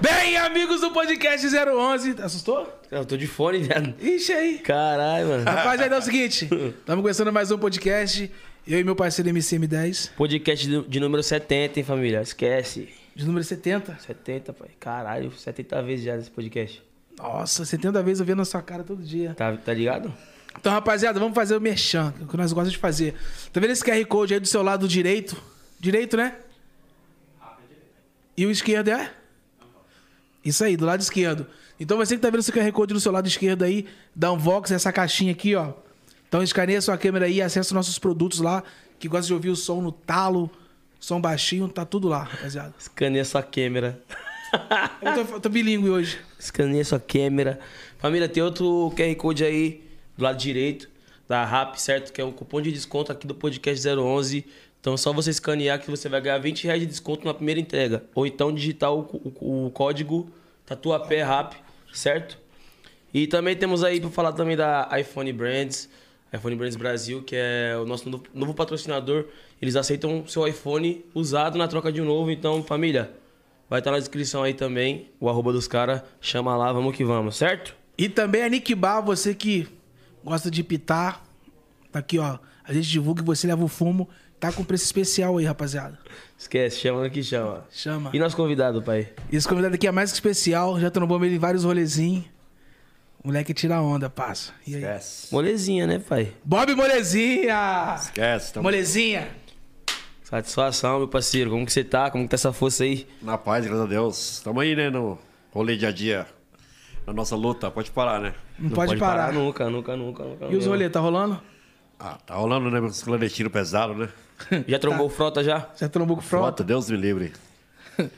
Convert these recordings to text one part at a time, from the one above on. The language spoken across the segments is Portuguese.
Bem, amigos do podcast 011. Assustou? Eu tô de fone, viado. Ixi aí. Caralho, mano. Rapaziada, é o seguinte. Estamos começando mais um podcast. Eu e meu parceiro MCM10. Podcast de, de número 70, hein, família? Esquece. De número 70. 70, pai. Caralho, 70 vezes já nesse podcast. Nossa, 70 vezes eu vendo a sua cara todo dia. Tá, tá ligado? Então, rapaziada, vamos fazer o merchan, o que nós gostamos de fazer. Tá vendo esse QR Code aí do seu lado direito? Direito, né? E o esquerdo é? Isso aí, do lado esquerdo. Então você que tá vendo esse QR Code do seu lado esquerdo aí, dá um Vox, essa caixinha aqui, ó. Então escaneia sua câmera aí, acessa nossos produtos lá, que gosta de ouvir o som no talo, som baixinho, tá tudo lá, rapaziada. Escaneia sua câmera. Eu tô, tô bilíngue hoje. Escaneia sua câmera. Família, tem outro QR Code aí do lado direito da RAP, certo? Que é um cupom de desconto aqui do podcast 011. Então é só você escanear que você vai ganhar 20 reais de desconto na primeira entrega. Ou então digitar o, o, o código Tatuapé RAP, certo? E também temos aí para falar também da iPhone Brands, iPhone Brands Brasil, que é o nosso novo, novo patrocinador. Eles aceitam seu iPhone usado na troca de um novo. Então, família, vai estar na descrição aí também o arroba dos caras. Chama lá, vamos que vamos, certo? E também a Nick Bar, você que gosta de pitar, tá aqui, ó. A gente divulga e você leva o fumo. Tá com preço especial aí, rapaziada. Esquece, chama no que chama. Chama. E nosso convidado, pai? E esse convidado aqui é mais que especial. Já trombamos ele em vários rolezinhos. O moleque tira onda, passa. E aí? Esquece. Molezinha, né, pai? Bob Molezinha! Esquece. Tamo Molezinha! Satisfação, meu parceiro. Como que você tá? Como que tá essa força aí? na paz, graças a Deus. Tamo aí, né, no rolê dia a dia. Na nossa luta. Pode parar, né? Não, pode, parar. nunca, nunca, nunca, nunca. E os rolês, tá rolando? Ah, tá rolando, né? Os clandestinos pesados, né? Já trombou o frota já? Já trombou com frota? Frota, Deus me livre.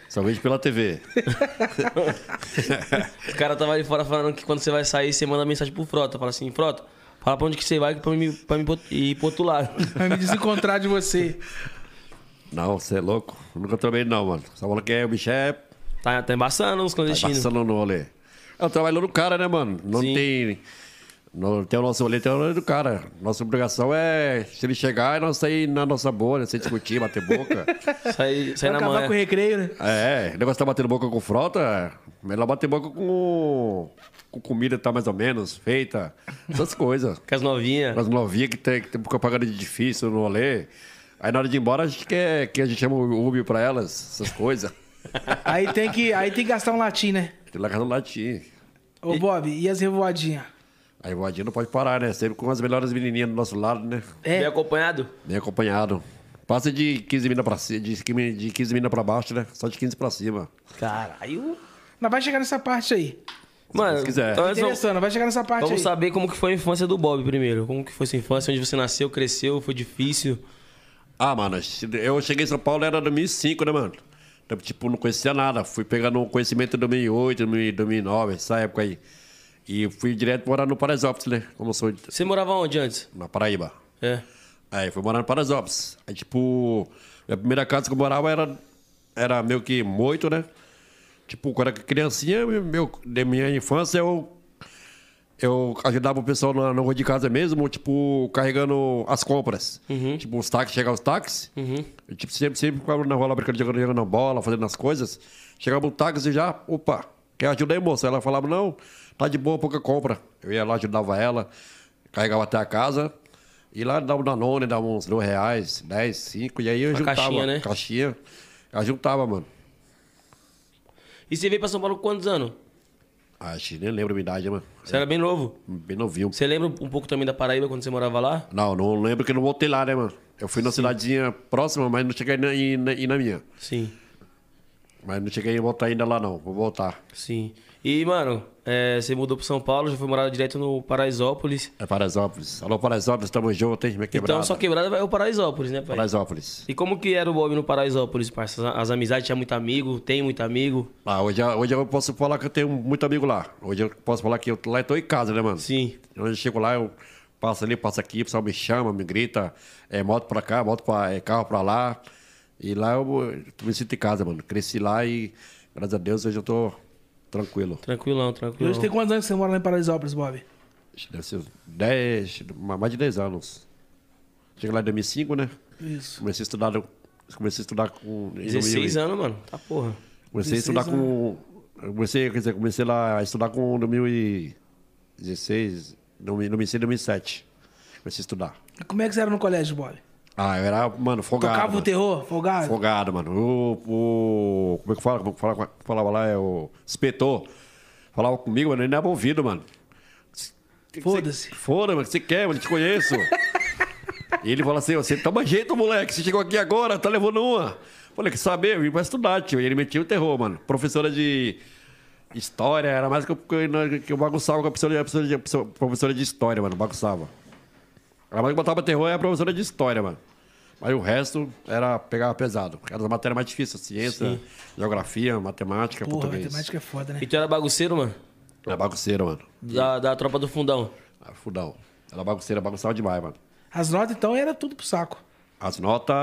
Só vejo pela TV. O cara tava ali fora falando que quando você vai sair, você manda mensagem pro frota. Fala assim, frota, fala pra onde que você vai pra mim, pra mim ir pro outro lado. Vai me desencontrar de você. Não, você é louco. Nunca trabalhei não, mano. Só fala que é, o bicho é Tá, tá embaçando os tá clandestinos. passando no rolê. Eu trabalho no cara, né, mano? Não Sim. tem... Não tem o nosso rolê, tem o rolê do cara. Nossa obrigação é, se ele chegar, é nós sair na nossa bolha, sem discutir, bater boca. Sai, sai na acabar manhã. com o recreio, né? É, o negócio tá batendo boca com frota, melhor bater boca com, com comida que tá mais ou menos feita, essas coisas. Com as novinhas. As novinhas que tem, que tem propaganda de difícil no rolê. Aí na hora de ir embora, a gente quer que a gente chama o Uber pra elas, essas coisas. Aí tem que, aí tem que gastar um latim, né? Tem lá no latim. Ô, Bob, e as revoadinhas? Aí o Vadinho não pode parar, né? Sempre com as melhores menininhas do nosso lado, né? Bem É, acompanhado? Bem acompanhado. Passa de 15 minas pra cima, de 15 de 15 minas pra baixo, né? Só de 15 pra cima. Caralho. nós vai chegar nessa parte aí. Mano, Deus quiser. então Interessante, vai chegar nessa parte vamos aí. saber como que foi a infância do Bob primeiro. Como que foi sua infância, onde você nasceu, cresceu, foi difícil. Ah, mano, eu cheguei em São Paulo era 2005, né, mano? Então, tipo, não conhecia nada. Fui pegando um conhecimento em 2008, 2009, essa época aí. E fui direto morar no Paraisópolis, né? Como sou Você morava onde antes? na Paraíba. É. Aí fui morar no Paraisópolis. Aí, tipo, a primeira casa que eu morava era, era meio que moito, né? Tipo, quando era criancinha, meu, de minha infância, eu, eu ajudava o pessoal na, na rua de casa mesmo, tipo, carregando as compras. Tipo, os táxis, chegavam os táxis. Eu, tipo, sempre, sempre ficava na rua lá brincando, jogando, jogando bola, fazendo as coisas. Chegava o táxi e já, opa, quer ajuda aí, moça? Ela falava, não, tá de boa, pouca compra. Eu ia lá, ajudava ela, carregava até a casa. E lá dava um Danone, dava uns dois reais, dez, cinco, e aí eu Uma juntava. caixinha, né? Caixinha. Eu juntava, mano. E você veio pra São Paulo com quantos anos? Acho que nem lembro a minha idade, mano. Você era bem novo. Bem novinho. Você lembra um pouco também da Paraíba quando você morava lá? Não, não lembro que eu não voltei lá, né, mano? Eu fui na cidadezinha próxima, mas não cheguei na, na, ir na minha. Sim, Mas não cheguei a voltar ainda lá, não. Vou voltar. sim. E, mano, é, você mudou pro São Paulo, já foi morar direto no Paraisópolis. É Paraisópolis. Alô, Paraisópolis, tamo junto, hein? Minha quebrada. Então, só quebrada é o Paraisópolis, né, pai? Paraisópolis. E como que era o Bob no Paraisópolis, parça? As, as amizades tinha muito amigo, tem muito amigo? Ah, hoje, hoje eu posso falar que eu tenho muito amigo lá. Hoje eu posso falar que eu lá eu tô em casa, né, mano? Sim. Quando eu chego lá, eu passo ali, passo aqui, o pessoal me chama, me grita, é moto pra cá, moto pra, é carro pra lá. E lá eu, eu me sinto em casa, mano. Cresci lá e, graças a Deus, hoje eu tô tranquilo. Tranquilão, tranquilão. hoje tem quantos anos que você mora lá em Paraisópolis, Bob? Deve ser uns 10, mais de 10 anos. Cheguei lá em 2005, né? Isso. Comecei a estudar, comecei a estudar com... em 16 2008. anos, mano. Tá porra. Comecei a 16 estudar com comecei, quer dizer, comecei lá a estudar com 2016, não me não me sei 2007. Comecei a estudar. Como é que você era no colégio, Bob? Ah, eu era, mano, folgado. Tocava o terror? Folgado? Folgado, mano. O, o, como é que fala? Como é que fala, falava lá? É o inspetor. Falava comigo, mano, ele não era ouvido, mano. Foda-se. Foda, mano, que você quer, mano? Te conheço. e ele fala assim, você toma jeito, moleque. Você chegou aqui agora, tá levando uma. Falei, que saber, eu vim pra estudar, tio. E ele metia o terror, mano. Professora de história, era mais que eu, que eu- que eu bagunçava com a professora, a professora, de, a professora de história, mano. Bagunçava. A mais que botava terror é a professora de história, mano. Mas o resto era pegar pesado. Era das matérias mais difíceis. Ciência, geografia, matemática, Porra, português. matemática é foda, né? E tu era bagunceiro, mano? Era bagunceira, mano. Da, da tropa do fundão. Ah, Fudão. Era bagunceira, bagunçava demais, mano. As notas, então, era tudo pro saco. As notas,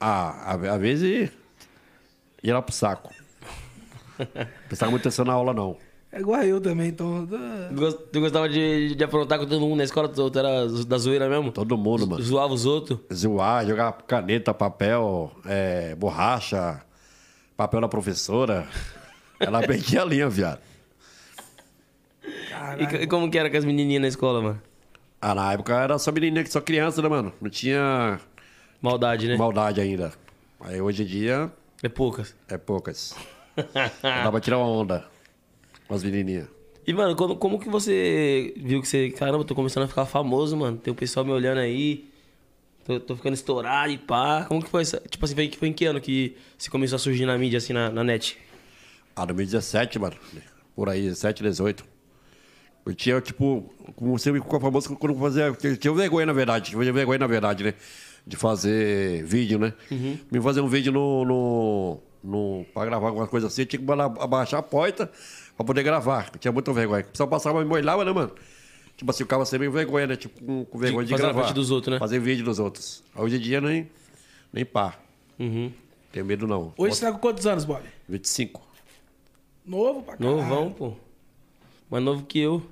ah, às vezes, ia lá pro saco. Prestava muita atenção na aula, não. É igual eu também, então... ah, Tu gos- Tu gostava de, de aprontar com todo mundo na escola? Tu era da zoeira mesmo? Todo mundo, mano. Zoava os outros? Zoar, jogar caneta, papel, é, borracha, papel na professora. Ela perdia a linha, viado. E, e como que era com as menininhas na escola, mano? Ah, na época era só menininha, só criança, né, mano? Não tinha Maldade, né? maldade ainda. Aí hoje em dia É poucas. é poucas. Dá pra tirar uma onda com as menininhas. E, mano, quando- como que você viu que você... Caramba, tô começando a ficar famoso, mano. Tem o pessoal me olhando aí. Tô, tô ficando estourado e pá. Como que foi essa... Tipo assim, foi, foi em que ano que você começou a surgir na mídia, assim, na, na net? Ah, 2017, mano. Por aí, 17, 18. Eu tinha, tipo, como você ficou famoso quando eu fazia. Eu tinha vergonha, na verdade. Tinha vergonha, na verdade, né? De fazer vídeo, né? Me fazer um vídeo no, no, no. pra gravar alguma coisa assim, eu tinha que abaixar a porta pra poder gravar. Eu tinha muita vergonha. O pessoal passava e me olhava, né, mano? Tipo assim, o cara sempre vergonha, né? Tipo, com, com vergonha de, fazer na gravar. frente dos outros, né? Fazer vídeo dos outros. Hoje em dia, nem, nem pá. Uhum. Tenho medo, não. Hoje você tá com quantos anos, Bob? 25. Novo pra caralho. Novão, pô. Mais novo que eu.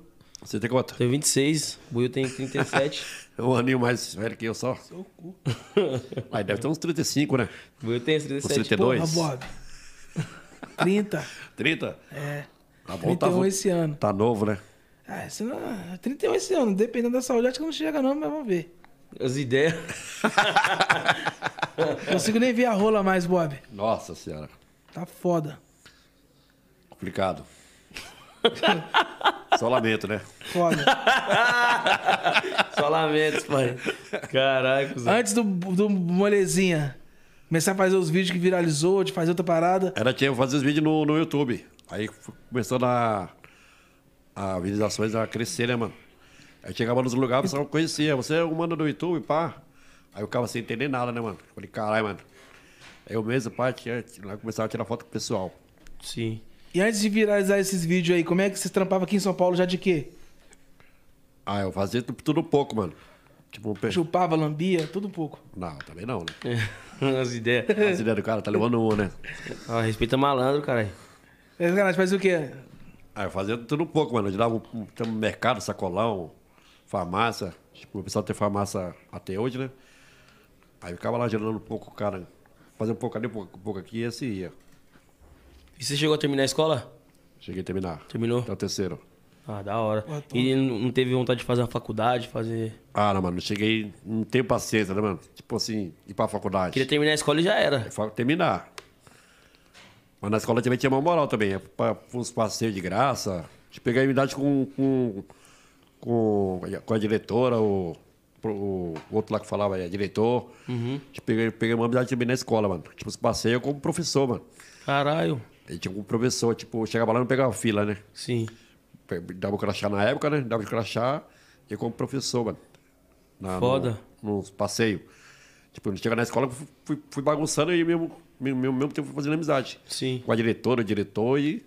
Você tem quanto? Tenho 26. O Buiu tem 37. Um aninho mais velho que eu só. Seu cu. Mas deve ter uns 35, né? O Buiu tem Uns 37. 32. Porra, Bob. 30. 30? É. Tá bom, tá 31 bom. esse ano. Tá novo, né? Ah, esse não, 31 esse ano. Dependendo da saúde, acho que não chega não, mas vamos ver. As ideias. Não consigo nem ver a rola mais, Bob. Nossa senhora. Tá foda. Complicado. Só lamento, né? Foda. Só lamentos, pai. Caraca, Zé. Antes do, do molezinha começar a fazer os vídeos que viralizou, de fazer outra parada. Era tinha que fazer os vídeos no, no YouTube. Aí começou a, a visualizações a crescer, né, mano? Aí chegava nos lugares, o pessoal conhecia. Você é o mano do YouTube, pá. Aí eu ficava sem entender nada, né, mano? Falei, caralho, mano. Aí eu mesmo, pá, tinha, lá começava a tirar foto com o pessoal. Sim. E antes de viralizar esses vídeos aí, como é que você trampava aqui em São Paulo já de quê? Ah, eu fazia tudo, tudo pouco, mano. Tipo, um pe... Chupava, lambia, tudo um pouco. Não, também não, né? As ideias. As ideias do cara, tá levando uma, né? Ah, respeita malandro, caralho. Sacanagem, fazia o quê? Ah, eu fazia tudo um pouco, mano. Eu dava um, um, tem um mercado, sacolão, farmácia. Tipo, o pessoal tem farmácia até hoje, né? Aí eu ficava lá gerando um pouco, cara. Fazia um pouco ali, um pouco, um pouco aqui e esse ia. E você chegou a terminar a escola? Cheguei a terminar. Terminou? Até o terceiro. Ah, da hora. Pô, tô- E não teve vontade de fazer uma faculdade, fazer. Ah, não, mano. Não cheguei. Não tenho paciência, né, mano? Tipo assim, ir pra faculdade. Queria terminar a escola e já era. Terminar. Mas na escola também tinha uma moral também. É uns passeios de graça. De pegar amizade com, com, com, com a diretora, o, o, outro lá que falava, é diretor. De peguei, peguei uma amizade também na escola, mano. Tipo, os passeios como professor, mano. Caralho. E tinha um professor, tipo, chegava lá e não pegava fila, né? Sim. Dava o crachá na época, né? Dava o crachá e como professor, mano. Na- no- Foda. Nos passeios. Tipo, eu chega na escola, fui, fui- bagunçando e mesmo, mesmo, mesmo tempo fui fazendo amizade. Sim. Com a diretora, o diretor e.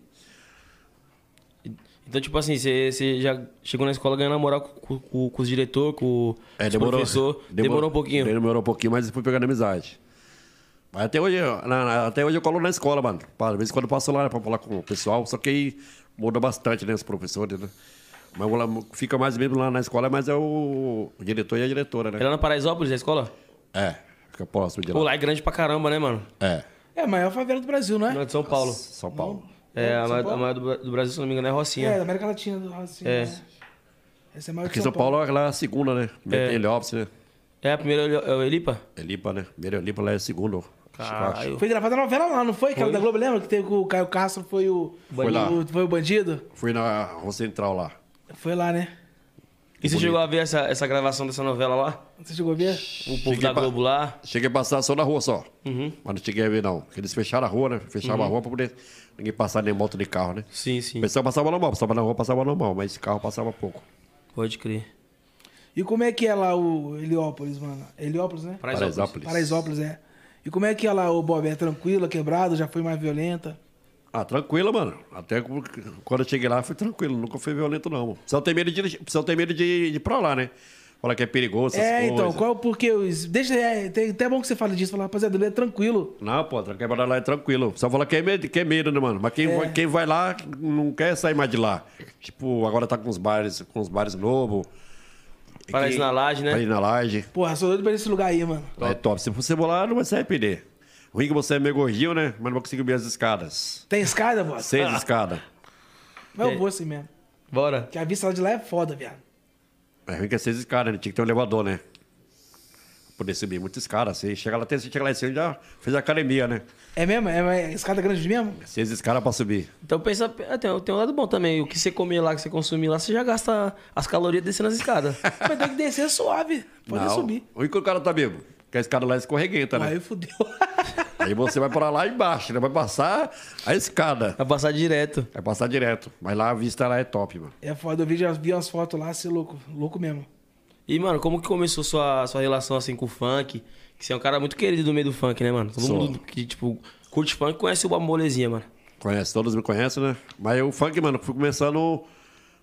Então, tipo assim, você, já chegou na escola ganhando moral com, com, com os diretores, com É, os professor. Demorou, um pouquinho. Demorou um pouquinho, mas fui pegando amizade. Mas até hoje, na- até hoje eu colo na escola, mano. Às vezes quando eu passo lá né, pra falar com o pessoal, só que aí muda bastante, né, os professores, né? Mas lá- fica mais mesmo lá na escola, mas é o, o diretor e a diretora, né? Era na Paraisópolis, a escola? É, fica próximo de Pô, lá. lá é grande pra caramba, né, mano? É, É a maior favela do Brasil, não Não é é? de São Paulo. São Paulo. É, a São maior, a Paulo? maior do, do Brasil, se não me engano, é Rocinha. É, da América Latina do Racinho. É. né? Essa é a maior Aqui em São Paulo, lá é a segunda, né? É. Heliópolis, né? É, a primeira é o Elipa? Elipa, né? Primeiro Elipa lá é a segunda. Caralho. Foi gravada a novela lá, não foi? Aquela Foi. da Globo, lembra? Que teve com o Caio Castro, foi o... Foi lá. o- foi o bandido? Fui na Rua Central lá. Foi lá, né? E você chegou a ver essa, essa gravação dessa novela lá? Você chegou a ver? O povo Cheguei da Globo lá? Cheguei a passar só na rua só. Uhum. Mas não cheguei a ver, não. Porque eles fecharam a rua, né? Fechavam a rua pra poder ninguém passar nem moto de carro, né? Sim, sim. O pessoal passava normal, passava na rua, passava normal, mas esse carro passava pouco. Pode crer. E como é que é lá o Heliópolis, mano? Heliópolis, né? Paraisópolis. Paraisópolis. Paraisópolis, é. E como é que é lá o Bob? É tranquila, quebrado, já foi mais violenta? Ah, tranquilo, mano. Até quando eu cheguei lá, foi tranquilo. Nunca foi violento, não. mano. Só tem medo de, só tem medo de, de ir pra lá, né? Falar que é perigoso, essas é, coisas. então, qual porque os. Deixa. É, tem, até bom que você fale disso, falar, rapaziada, ele é tranquilo. Não, pô, quebrar lá é tranquilo. Só fala que é medo, que é medo, né, mano? Mas quem, É. vai, quem vai lá não quer sair mais de lá. Tipo, agora tá com os bares, com os bares novos. Paraíso na laje, né? Paraíso na laje. Porra, sou doido pra ir nesse lugar aí, mano. É top. Se você for lá, não vai se arrepender. Ruim que você é meio gordinho, né? Mas não vai conseguir subir as escadas. Tem escada, boss? Seis escadas. Mas eu vou assim mesmo. Bora. Porque a vista lá de lá é foda, viado. É ruim que é seis escadas, né? Tinha que ter um elevador, né? Pra poder subir muita escada. Você chega lá, você chega lá em cima, já fez academia, né? É mesmo? É, é escada grande mesmo? Seis escadas pra subir. Então pensa, é, tem, tem um lado bom também. O que você comer lá, que você consumir lá, você já gasta as calorias descendo as escadas. Mas tem que descer suave. Pode não. subir. Ruim que o cara tá bêbado. Porque a escada lá é escorreguenta, né? Aí fudeu. Aí você vai pra lá embaixo, né? Vai passar a escada. Vai passar direto. Vai passar direto. Mas lá a vista lá é top, mano. é foda, eu vi, já vi umas fotos lá, você é louco. Louco mesmo. E, mano, como que começou sua, sua relação assim com o funk? Que você é um cara muito querido no meio do funk, né, mano? Todo Sou. mundo que, tipo, curte funk conhece o Bob Molezinha, mano. Conhece, todos me conhecem, né? Mas o funk, mano, fui começando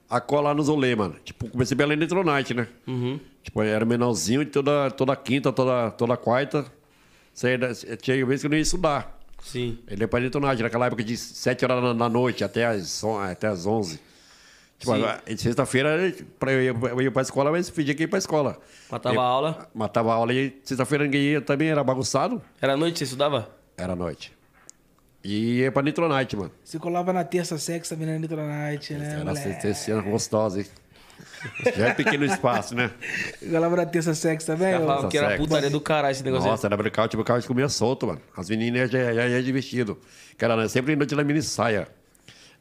a colar nos rolê, mano. Tipo, comecei pela Electronite, né? Uhum. Tipo, era menorzinho e toda, toda quinta, toda, toda quarta. Saía Tinha vezes que eu não ia estudar. Sim. Ele é pra Electronite, naquela época de 7 horas da- da noite até as, até as 11. Tipo, sexta-feira eu, ia, eu ia pra escola, mas fingia que ia pra escola. Matava Eu- a aula. Matava a aula e sexta-feira ninguém ia também, era bagunçado. Era noite, você estudava? Era noite. E ia pra Nitronite, mano. Você colava na terça sexta, também na Nitronite, né? Era moleque? terceira gostosa, hein? Já é pequeno espaço, né? Colava na terça sexta também? Já que era putaria do caralho esse negócio. Nossa, era blackout, o blackout comia solto, mano. As meninas já, já iam de vestido. Que era né, sempre noite na mini saia.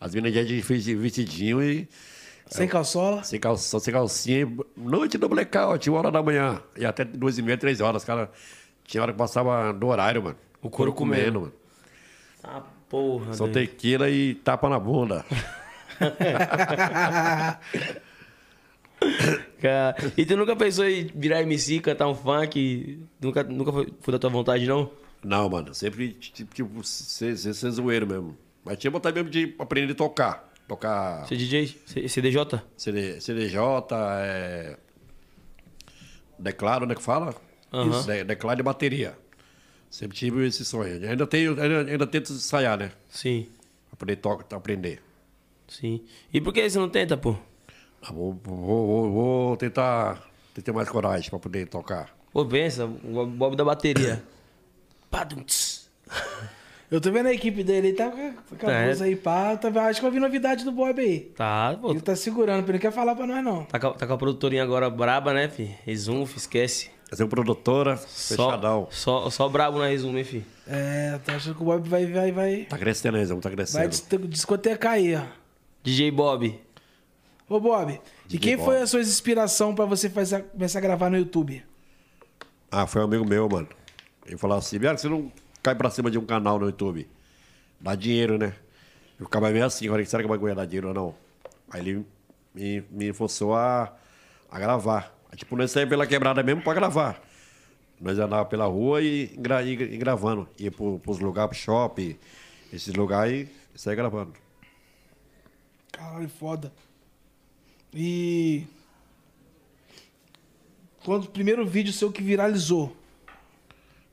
As meninas já iam de vesti- vestidinho e Sem calçola? sem, calça, sem calcinha. Noite do blackout, uma hora da manhã. E até duas e meia, três horas. Cara, tinha hora que passava do horário, mano. O couro comendo. mano. Ah, porra. Só doido. tequila e tapa na bunda. Cara, E tu nunca pensou em virar MC, cantar um funk? Nunca, nunca foi, foi da tua vontade, não? Não, mano, sempre tipo, tipo ser, ser, ser zoeiro mesmo. Mas tinha vontade mesmo de aprender a tocar. Tocar é DJ? CDJ? CD, CDJ, é... Declaro, né, que fala? Aham. Isso, de- Declaro de bateria. Sempre tive esse sonho. Ainda tenho, ainda, ainda tento ensaiar, né? Sim, Pra poder to aprender. sim. E por que você não tenta, pô? Ah, Vou, vou, vou, vou tentar ter mais coragem pra poder tocar. Pô, pensa, o Bob da bateria. Padum. Eu tô vendo a equipe dele, ele tá com a É. blusa aí, pá. Tá, acho que vai vir novidade do Bob aí. Tá, pô. Ele tá segurando, porque não quer falar pra nós, não. Tá com, a- tá com a produtorinha agora braba, né, fi? Resumo, esquece. Fazer uma produtora, fechadão. Só, só, só brabo na resumo, hein, fi? É, tô achando que o Bob vai, vai, vai, Tá crescendo Zão, tá vai crescendo. dis- discotecar aí, ó. DJ Bob. Ô, Bob, e DJ quem Bob. foi a sua inspiração pra você fazer, começar a gravar no YouTube? Ah, foi um amigo meu, mano. Ele falou assim, Biara, você não cai pra cima de um canal no YouTube. Dá dinheiro, né? Eu ficava meio assim, olha, será que vai ganhar dar dinheiro ou não? Aí ele me, me forçou a, a gravar. Aí, tipo, nós saímos pela quebrada mesmo pra gravar. Nós andava pela rua e, gra, e, e gravando. Ia pro, pros lugares, pro shopping, esses lugares e saía gravando. Caralho, foda. E. Quando o primeiro vídeo seu que viralizou?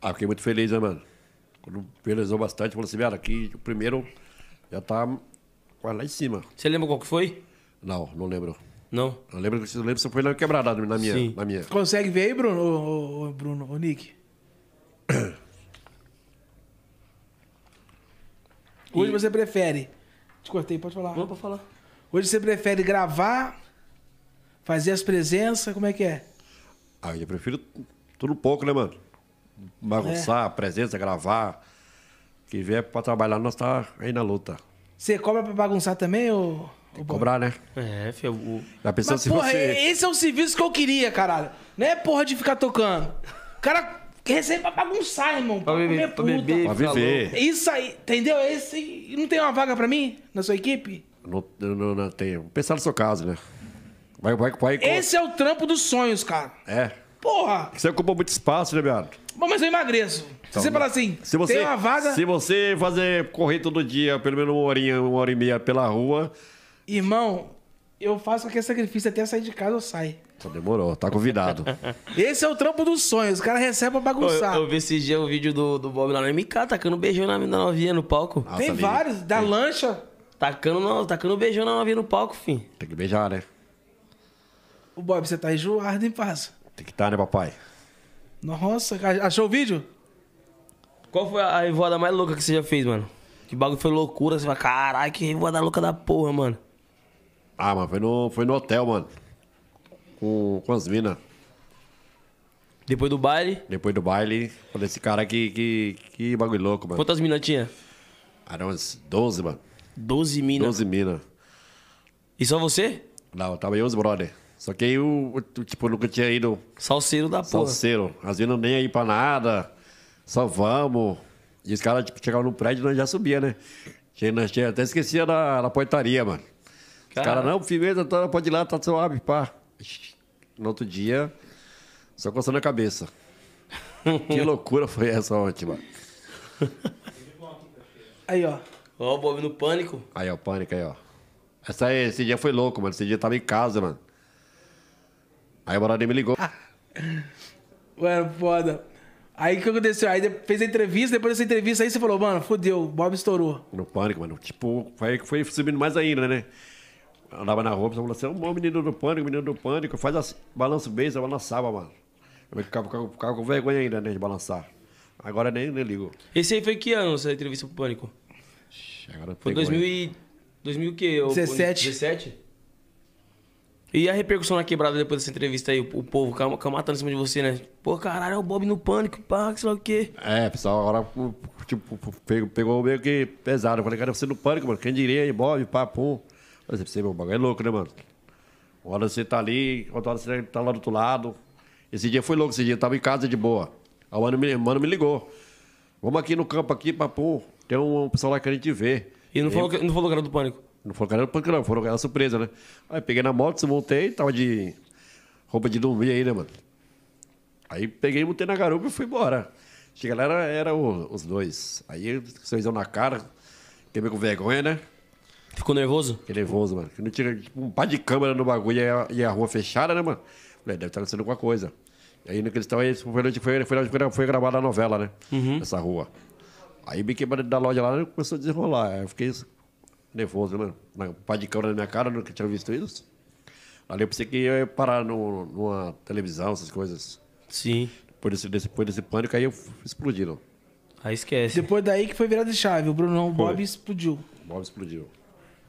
Ah, fiquei muito feliz, né, mano? Quando viralizou bastante, falou assim, Biara, aqui o primeiro já tá quase lá em cima. Você lembra qual que foi? Não, não lembro. Não? Eu lembro que eu lembro que você foi na quebrada na minha. Sim. Na minha. Consegue ver aí, Bruno? Ô, ô, ô, Bruno, ô, Nick? Hoje você prefere Te cortei, pode falar. Vamos pra falar. Hoje você prefere gravar, fazer as presenças, como é que é? Aí eu prefiro tudo pouco, né, mano? Bagunçar, presença, gravar. Que vier pra trabalhar, nós tá aí na luta. Você cobra pra bagunçar também, ou... Cobrar, né? É, filho. O... Já pensou Mas, se porra, você. esse é o serviço que eu queria, caralho. Não é porra de ficar tocando. O cara recebe pra bagunçar, irmão. Pra, Pra beber, comer pra puta. beber. Pra viver. Isso aí, entendeu? Esse... e Não tem uma vaga pra mim na sua equipe? Não, não, não tem. Vou pensar no seu caso, né? Vai, vai, vai. Esse é o trampo dos sonhos, cara. É. Porra! Você ocupa muito espaço, né, viado? Bom, mas eu emagreço. Se você falar assim, Se você, tem uma vaga... se você fazer correr todo dia, pelo menos uma horinha, uma hora e meia pela rua, Irmão, eu faço aquele sacrifício até sair de casa, eu saio. só demorou, tá convidado. Esse é o trampo dos sonhos. O cara recebe pra bagunçar. Eu, eu vi esse dia o vídeo do, do Bob lá no MK, tacando beijão na, na novinha no palco. Nossa, Tem ali, vários. Da lancha. Tacando, não, tacando beijão na novinha no palco, fim. Tem que beijar, né? O Bob, você tá enjoado, hein, parça? Tem que estar, né, papai? Nossa, achou o vídeo? Qual foi a revoada mais louca que você já fez, mano? Que bagulho foi loucura, você fala, caralho, que revoada louca da porra, mano. Ah, mano, foi no, foi no hotel, mano. Com, com as minas. Depois do baile, Depois do baile, falei, esse cara aqui, que, que bagulho louco, mano. quantas minas tinha? Eram umas 12, mano. 12 minas. 12 minas. E só você? Não, tava aí os brother. Só que o- tipo, nunca tinha ido Salseiro da porra. salseiro. As minas nem aí pra nada. Só vamos. E os caras, tipo, chegavam no prédio e nós já subia, né? Nós até esquecia da, da portaria, mano. Cara. não, firmeza, tá, pode ir lá, tá suave, pá. No outro dia, só coçando a cabeça. que loucura foi essa ontem, mano. Aí, ó. Ó, o Bob no pânico. Aí, ó, pânico aí, ó. Essa, aí, esse dia foi louco, mano. Esse dia eu tava em casa, mano. Aí o brother me ligou. Mano, foda. Aí o que aconteceu? Aí fez a entrevista, depois dessa entrevista aí você falou, mano, fodeu, o Bob estourou. No pânico, mano. Tipo, foi, foi subindo mais ainda, né? Andava na rua, falou assim, ô menino do pânico, menino do pânico, faz assim, balança o beijo, eu balançava, mano. Eu ficava, ficava, ficava com vergonha ainda, né, de balançar. Agora nem, nem ligo. Esse aí foi que ano, essa entrevista pro pânico? Agora Foi vergonha. 2000 e... 2000 o quê? O- 17. 17? E a repercussão na quebrada depois dessa entrevista aí? O povo cam- matando em cima de você, né? Pô, caralho, é o Bob no pânico, pá, que sei lá o quê. É, pessoal, agora, tipo, pegou, pegou meio que pesado. Eu falei, cara, você no pânico, mano. Quem diria aí, Bob, pá, pum. Mas você, meu bagulho é louco, né, mano? Uma hora você tá ali, outra hora você tá lá do outro lado. Esse dia foi louco, esse dia eu tava em casa de boa. O mano me, mano me ligou. Vamos aqui no campo aqui, pum. Tem um pessoal lá que a gente vê. E não falou, que, não falou que era do pânico. Não falou que era pânico, não. Foram era surpresa, né? Aí peguei na moto, desmontei, tava de roupa de dormir aí, né, mano? Aí peguei, montei na garupa e fui embora. Chega lá, era, era o- os dois. Aí, sorrisão na cara, fiquei meio com vergonha, né? Ficou nervoso? Fiquei nervoso, mano. Que não tinha tipo, um par de câmera no bagulho e a, e a rua fechada, né, mano? Falei, deve estar acontecendo alguma coisa. Aí no estão aí, foi, onde foi, foi, foi, foi gravada a novela, né? Nessa rua. Aí bem que da loja lá começou a desenrolar. Aí eu fiquei nervoso, né, mano? Um par de câmera na minha cara, nunca tinha visto isso. Ali eu pensei que ia parar no, numa televisão, essas coisas. Sim. Depois desse, depois desse pânico, aí eu explodiram. Aí esquece. Depois daí que foi virada de chave, o Brunão, o Bob explodiu. O Bob explodiu.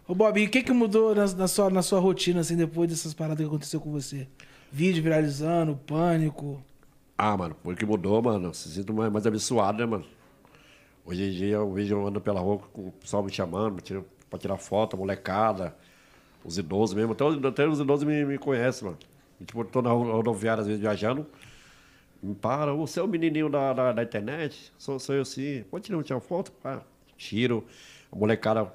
Ô Bob, e o que que mudou na, na sua, na sua rotina, assim, depois dessas paradas que aconteceu com você? Vídeo viralizando, pânico. Ah, mano, porque mudou, mano. Se sinto mais, mais abençoado, né, mano? Hoje em dia eu vejo eu ando pela rua com o pessoal me chamando pra tirar foto, molecada, os idosos mesmo. Até, até os idosos me, me conhecem, mano. Tipo, eu tô na ro- rodoviária, às vezes, viajando. Me para, você é o menininho da, da, da internet? Sou, sou eu sim. Pode tirar uma foto? Pá, tiro. A molecada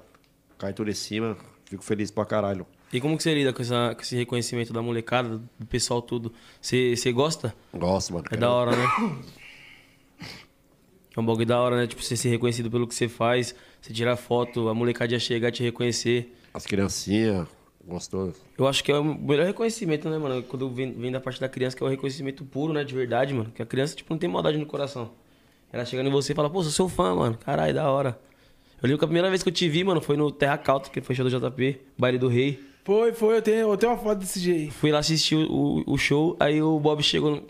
cai tudo em cima. Fico feliz pra caralho. E como que você lida com, essa, com esse reconhecimento da molecada, do pessoal tudo? Você gosta? Gosto, mano. É da hora, né? É um bagulho da hora, né? Tipo, você ser reconhecido pelo que você faz, você tirar foto, a molecada chegar e te reconhecer. As criancinhas, gostoso. Eu acho que é o melhor reconhecimento, né, mano? Quando vem, vem da parte da criança, que é o reconhecimento puro, né? De verdade, mano. Que a criança, tipo, não tem maldade no coração. Ela chega em você e fala, pô, sou seu fã, mano. Caralho, da hora. Eu lembro que a primeira vez que eu te vi, mano, foi no Terra Cauta, que foi show do JP, Baile do Rei. Foi, foi, eu tenho, eu tenho uma foto desse jeito. Fui lá assistir o, o- o show, aí o Bob chegou. no-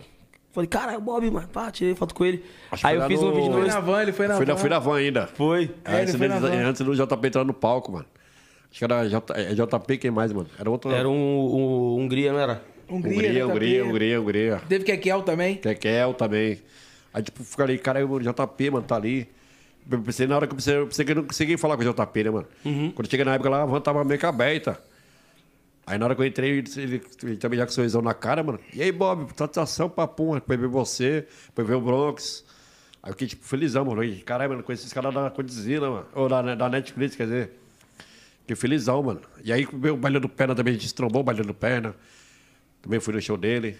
Falei, caralho, Bob, mano, pá, tirei foto com ele. Acho que aí foi eu fiz um no- vídeo Foi no na van, ele foi na na, van. fui na van ainda. Foi. É, ele antes, foi na deles- antes do JP entrar no palco, mano. Acho que era J, é JP, quem mais, mano? Era outro. Era um, um Hungria, não era? Hungria, Hungria. Hungria, Hungria, Hungria. Teve Kekel também. Kekel também. Aí, tipo, fica ali, cara, o JP, mano, tá ali. Eu pensei, na hora que eu pensei, eu pensei que eu não conseguia falar com o JP, né, mano? Quando eu cheguei na época lá, a van tava meio que aberta. Aí na hora que eu entrei, ele, ele, ele também já com sorrisão na cara, mano. E aí, Bob, satisfação, papum, foi ver você, foi ver o Bronx. Aí eu fiquei, tipo, felizão, mano. Caralho, mano, conheci esses caras da Condizila, mano. Ou da, da Netflix, quer dizer. Fiquei felizão, mano. E aí o baile do Perna também, a gente trombou o baile do Perna. Também fui no show dele.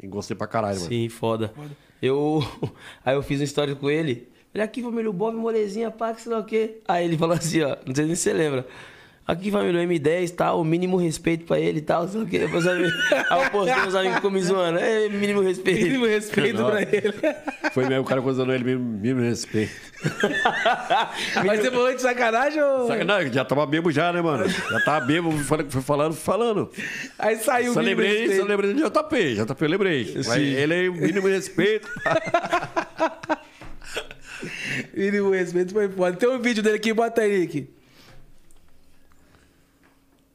E gostei pra caralho, mano. Sim, foda. Eu. Aí eu fiz uma história com ele. Olha aqui, família, o Bob molezinha, pá, que sei lá o quê. Aí ele falou assim, ó, não sei nem se você lembra. Aqui, família, o M10 tal, o mínimo respeito pra ele e tal, sei lá o quê. Depois, aí eu postei, os amigos ficam me zoando. É, mínimo respeito. Mínimo respeito pra ele. Foi mesmo o cara coisando ele mesmo, mesmo respeito. Mas você falou de sacanagem ou. Não, já tava bebo já, né, mano? Já tava bebo, fui fui falando, fui falando. Aí saiu o Só mínimo lembrei, respeito. só lembrei do JP, JP eu lembrei. Mas ele é o mínimo respeito. Mínimo respeito foi foda. Tem um vídeo dele aqui, bota aí, Nick.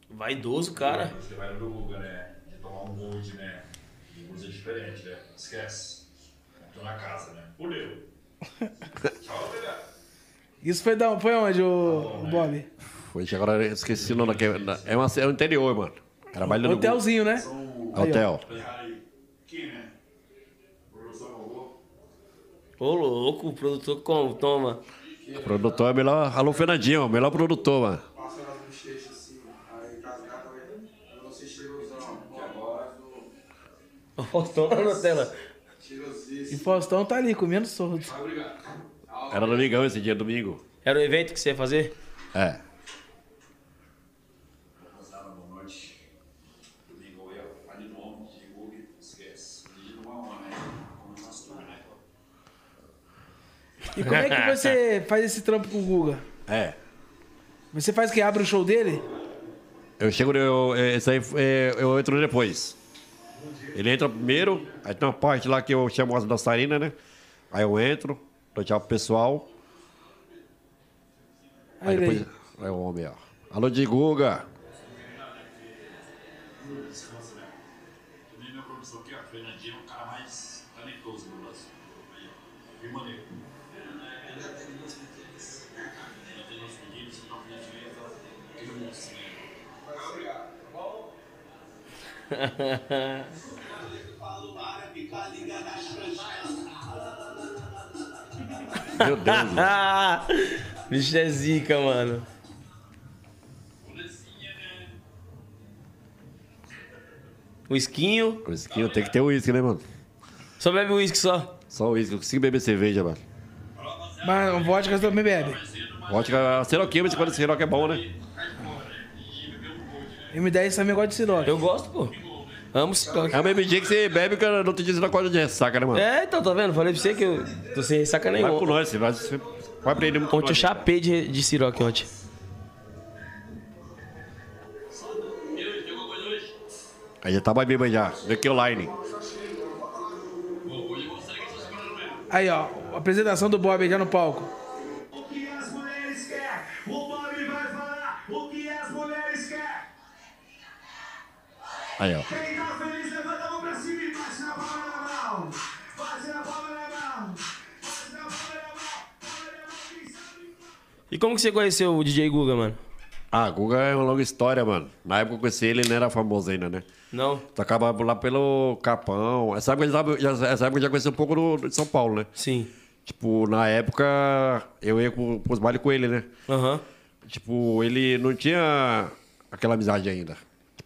Vaidoso, cara. Você vai no Google, né? De tomar um gold, né? E gold é diferente, né? Esquece. Tô na casa, né? Fudeu. Tchau, obrigado. Isso foi, da, foi onde, o Bob? Foi, agora eu esqueci o nome. É, uma, é o interior, mano. Do Hotelzinho, né? Hotel. Aí, aqui, né? Produção robô. Ô, louco, o produtor como? Toma. O produtor é melhor. Alô, Fernandinho, o melhor produtor, mano. Passa nas bochechas assim, agora do Toma na tela. E. Faustão tá ali, comendo sordo. Era domingão esse dia, domingo. Era o evento que você ia fazer? É. Moçada, boa noite. Domingo aí, ó. Ali no ombro de Google, esquece. E não é uma, né? Como nós tudo, né? E como é que você faz esse trampo com o Guga? É. Você faz que abre o show dele? Eu chego, eu, esse aí, é, eu entro depois. Ele entra primeiro, aí tem uma parte lá que eu chamo as dançarinas, né? Aí eu entro, dou tchau pro pessoal. Aí Aí depois. É o homem, ó. Alô, de Guga. Meu Deus. mano. Bicho é zica, mano. O esquinho. O esquinho tem que ter uísque, né, mano? Só bebe uísque só. Só uísque. Eu consigo beber cerveja, mano. Mas o vodka você também bebe. Vodka, Siroquinha, mas quando Siroque é bom, né? M10 também gosta de siroque. Eu gosto, pô. Amo Ciroc. É uma bebidinha que você bebe que não te diz na corda de ressaca, né, mano? É, então, tá vendo? Falei pra você que eu tô sem ressaca Vai com nenhuma. nós, você vai, você vai aprender muito Ontem eu chapei de, de Ciroc ontem. Aí já tá mais bêbado já. Vê aqui o line. Aí, ó, a apresentação do Bob aí já no palco. Aí, ó. Quem tá feliz, levanta a mão pra cima e bate na palma da mão. Bate na palma da mão. Bate na palma da mão. Palma da mão, quem sabe E como que você conheceu o DJ Guga, mano? Ah, Guga é uma longa história, mano. Na época que eu conheci ele, ele não era famoso ainda, né? Não? Tocava lá pelo Capão. Essa época, eu já, essa época eu já conheci um pouco do, de São Paulo, né? Sim. Tipo, na época, eu ia pro, pros bailes com ele, né? Aham. Tipo, ele não tinha aquela amizade ainda.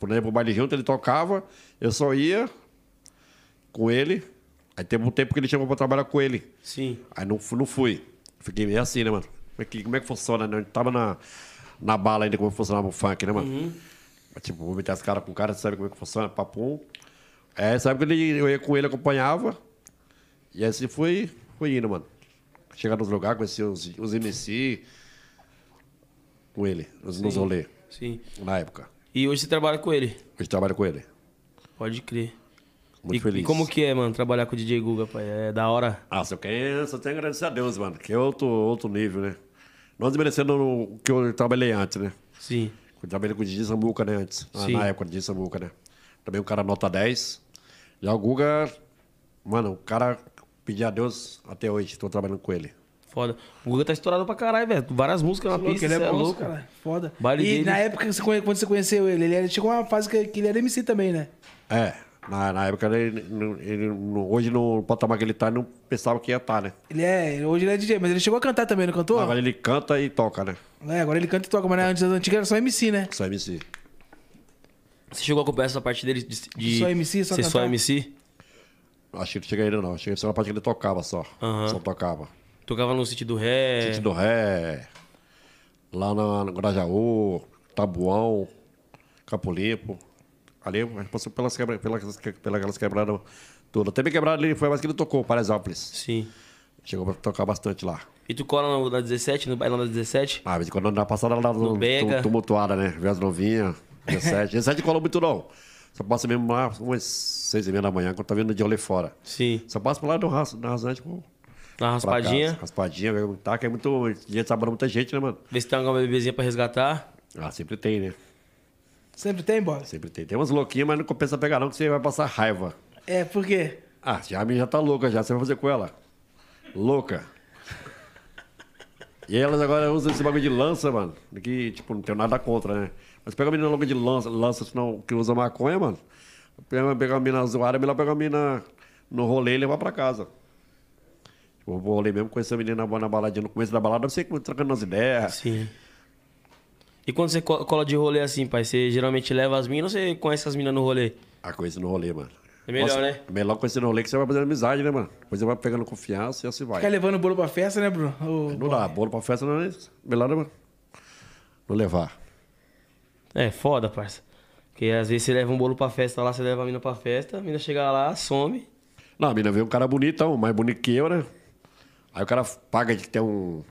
Não ia pro baile junto, ele tocava, eu só ia com ele. Aí teve um tempo que ele chamou pra trabalhar com ele. Sim. Aí não, não fui. Fiquei meio assim, né, mano? Como é que, como é que funciona, né? Eu tava na, na bala ainda como funcionava o funk, né, mano? Mas, Tipo, vou meter as caras com o cara, sabe como é que funciona, papum. É, sabe que ele, eu ia com ele, acompanhava. E assim foi, foi indo, mano. Chegar nos lugares, conheci os, os MC com ele, nos, nos rolês, Sim. na época. E hoje você trabalha com ele? Hoje trabalho com ele. Pode crer. Muito e, feliz. E como que é, mano, trabalhar com o DJ Guga, pai? É da hora? Ah, eu quero, só tenho que agradecer a Deus, mano. Que é outro, outro nível, né? Não desmerecendo o que eu trabalhei antes, né? Sim. Eu trabalhei com o Didi Samuca, né, antes. Na, Sim. na época, Didi Samuca, né? Também um cara nota 10. Já o Guga, mano, o cara pedi a Deus até hoje, tô trabalhando com ele. Foda. O Guga tá estourado pra caralho, velho. Várias músicas na pista, ele é, é monstro, louco. cara. Foda. Baile e dele- na época que você conhe- quando você conheceu ele, ele chegou uma fase que, que ele era MC também, né? É, na, na época, ele, ele hoje no patamar que ele tá, ele não pensava que ia estar, né? Ele é. Hoje ele é DJ, mas ele chegou a cantar também, não cantou? Agora ele canta e toca, né? É, agora ele canta e toca, mas né, antes das antigas era só MC, né? Só MC. Você chegou a acompanhar essa parte dele de, de Só MC, só ser só cantar? MC? Acho que não chega ainda não. Chega só na parte que ele tocava só. Aham. Só tocava. Tocava no sítio do ré. Sítio do Ré, lá na, no Grajaú, Tabuão, Campo Limpo. Ali a gente passou pelas, quebra, pelas, pelas quebradas todas. Até bem quebrado ali, foi mais que ele tocou, Paraisópolis. Sim. Chegou pra tocar bastante lá. E tu cola no, na 17, no bailão da 17? Ah, em quando na passada lá no, Bega. tum- tumultuada, né? Vez novinha, 17. 17 colou muito não. Só passa mesmo lá umas seis e meia da manhã, quando tá vindo de olho fora. Sim. Só passa por lá do rasante, pô. Na raspadinha. casa. Raspadinha, vem um taco, é muito. Gente sabendo muita gente, né, mano? Vê se tem alguma bebezinha pra resgatar. Ah, sempre tem, né? Sempre tem, bola? Sempre tem. Tem umas louquinhas, mas não compensa pegar não, que você vai passar raiva. É, por quê? Ah, já a minha já tá louca já, você vai fazer com ela. Louca. E elas agora usam esse bagulho de lança, mano. Que, tipo, não tenho nada contra, né? Mas pega a menina louca de lança, lança senão, que usa maconha, mano. Pega, pega a menina zoada, é melhor pegar a menina no rolê e levar pra casa. Tipo, eu vou rolê mesmo com essa menina na baladinha no começo da balada, você trocando as ideias. Sim. E quando você co- cola de rolê assim, pai, você geralmente leva as minas ou você conhece as minas no rolê? A coisa no rolê, mano. É melhor, né? É melhor conhecer no rolê que você vai fazendo amizade, né, mano? Depois você vai pegando confiança e assim vai. Ficar levando bolo pra festa, né, Bruno? Ô, Não dá, bolo pra festa não é melhor não, não levar. É, foda, parça. Porque às vezes você leva um bolo pra festa lá, você leva a mina pra festa, a mina chega lá, some. Não, a mina vê um cara bonitão, mais bonito que eu, né? Aí o cara paga de ter um.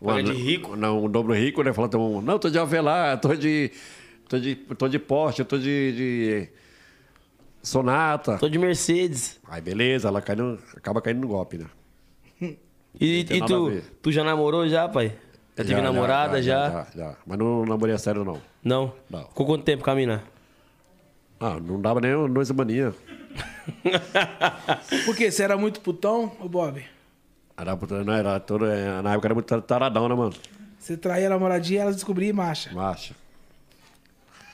um Paga de rico? Não, um dobro rico, né? Fala, um, não, tô de Avelar, tô de. tô de. tô de Porsche, tô de. de Sonata. Tô de Mercedes. Aí beleza, ela cai no, acaba caindo no golpe, né? E, e tu, tu já namorou já, pai? Já teve namorada já, já, já. Mas não namorei a sério, não. Não? Não. Ficou quanto tempo mina? Ah, não dava nem duas semaninhas. Por quê? Você era muito putão, ô Bob? Era, não, era todo, é, na época era muito taradão, né, mano? Você traía a namoradinha e elas descobriam e marcha. Macha.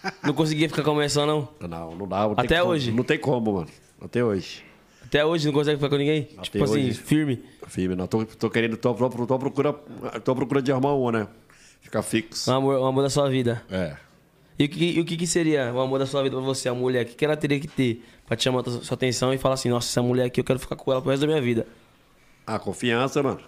Não conseguia ficar com a mulher só, não? Não, não dá. não Até como. hoje? Não tem como, mano. Até hoje. Até hoje não consegue ficar com ninguém? Até tipo assim, hoje. firme. Firme, não. Tô, tô querendo, tô, tô, tô, procura, tô procura de arrumar uma, né? Ficar fixo. Um amor, um amor da sua vida. É. E o que, e o que, que seria o amor da sua vida pra você, a mulher? O que, que ela teria que ter pra te chamar a sua atenção e falar assim, nossa, essa mulher aqui eu quero ficar com ela pro resto da minha vida? A confiança, mano.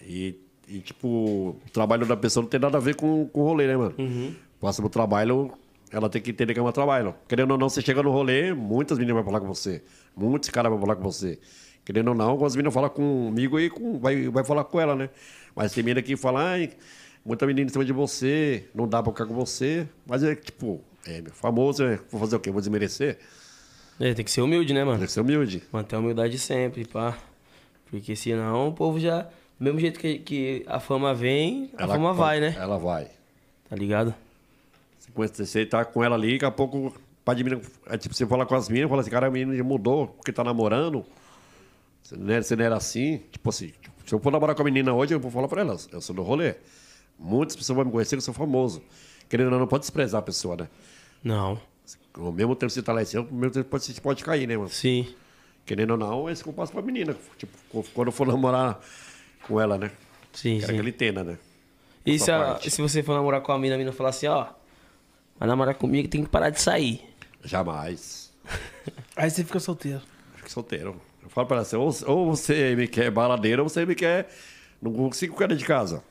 E, e, tipo, o trabalho da pessoa não tem nada a ver com, com o rolê, né, mano? Uhum. Passa pro trabalho, ela tem que entender que é um trabalho. Querendo ou não, você chega no rolê, muitas meninas vão falar com você. Muitos caras vão falar com você. Querendo ou não, algumas meninas falam comigo e com, vai, vai falar com ela, né? Mas tem menina que fala, ai, muita menina em cima de você, não dá pra ficar com você. Mas é tipo, é meu, famoso, é, vou fazer o quê? Vou desmerecer? É, tem que ser humilde, né, mano? Tem que ser humilde. Manter a humildade sempre, pá. Porque senão o povo já. Do mesmo jeito que, que a fama vem, a Ela fama vai, né? Ela vai. Tá ligado? Você conhece- Você tá com ela ali, daqui a pouco, pai de menina, é tipo, você fala com as meninas, fala assim, cara, a menina já mudou, porque tá namorando. Você não, era, você não era assim. Tipo assim, tipo, se eu for namorar com a menina hoje, eu vou falar pra elas, eu sou do rolê. Muitas pessoas vão me conhecer, eu sou famoso. Querendo ou não, não pode desprezar a pessoa, né? Não. Ao mesmo tempo que você tá lá em cima, ao mesmo tempo você pode cair, né, mano? Sim. Querendo ou não, é isso que eu passo pra menina. Tipo, quando eu for namorar com ela, né? Sim, Quero sim. que ele entenda, né? E se, a- se você for namorar com a mina, a mina falar assim, ó, vai namorar comigo tem que parar de sair. Jamais. Aí você fica solteiro. Fico solteiro. Eu falo pra ela assim, ou, ou você me quer baladeiro, ou você me quer. Não consigo ficar dentro de casa.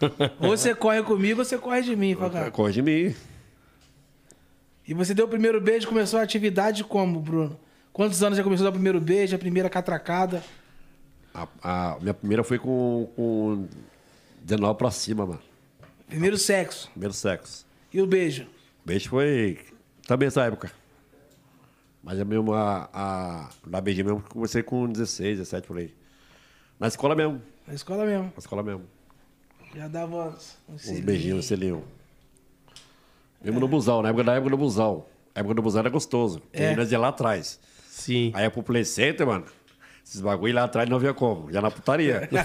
Ou você corre comigo ou você corre de mim. Corre de mim. E você deu o primeiro beijo, começou a atividade como, Bruno? Quantos anos já começou a dar o primeiro beijo, a primeira catracada? A, a minha primeira foi com, com 19 pra cima, mano. Primeiro sexo. Primeiro sexo. E o beijo? Beijo foi também essa época. Mas é mesmo a. a na beijinho mesmo, comecei com 16, 17 por aí. Na escola mesmo. Na escola mesmo. Na escola mesmo. Já dava uns Uns beijinhos, um selinho. Mesmo no busão, na época da época do busão. A época do busão era gostoso. É. É. Nós ia lá atrás. Sim. Aí ia pro Play Center, mano. Esses bagulho lá atrás não havia como. Já na putaria. No.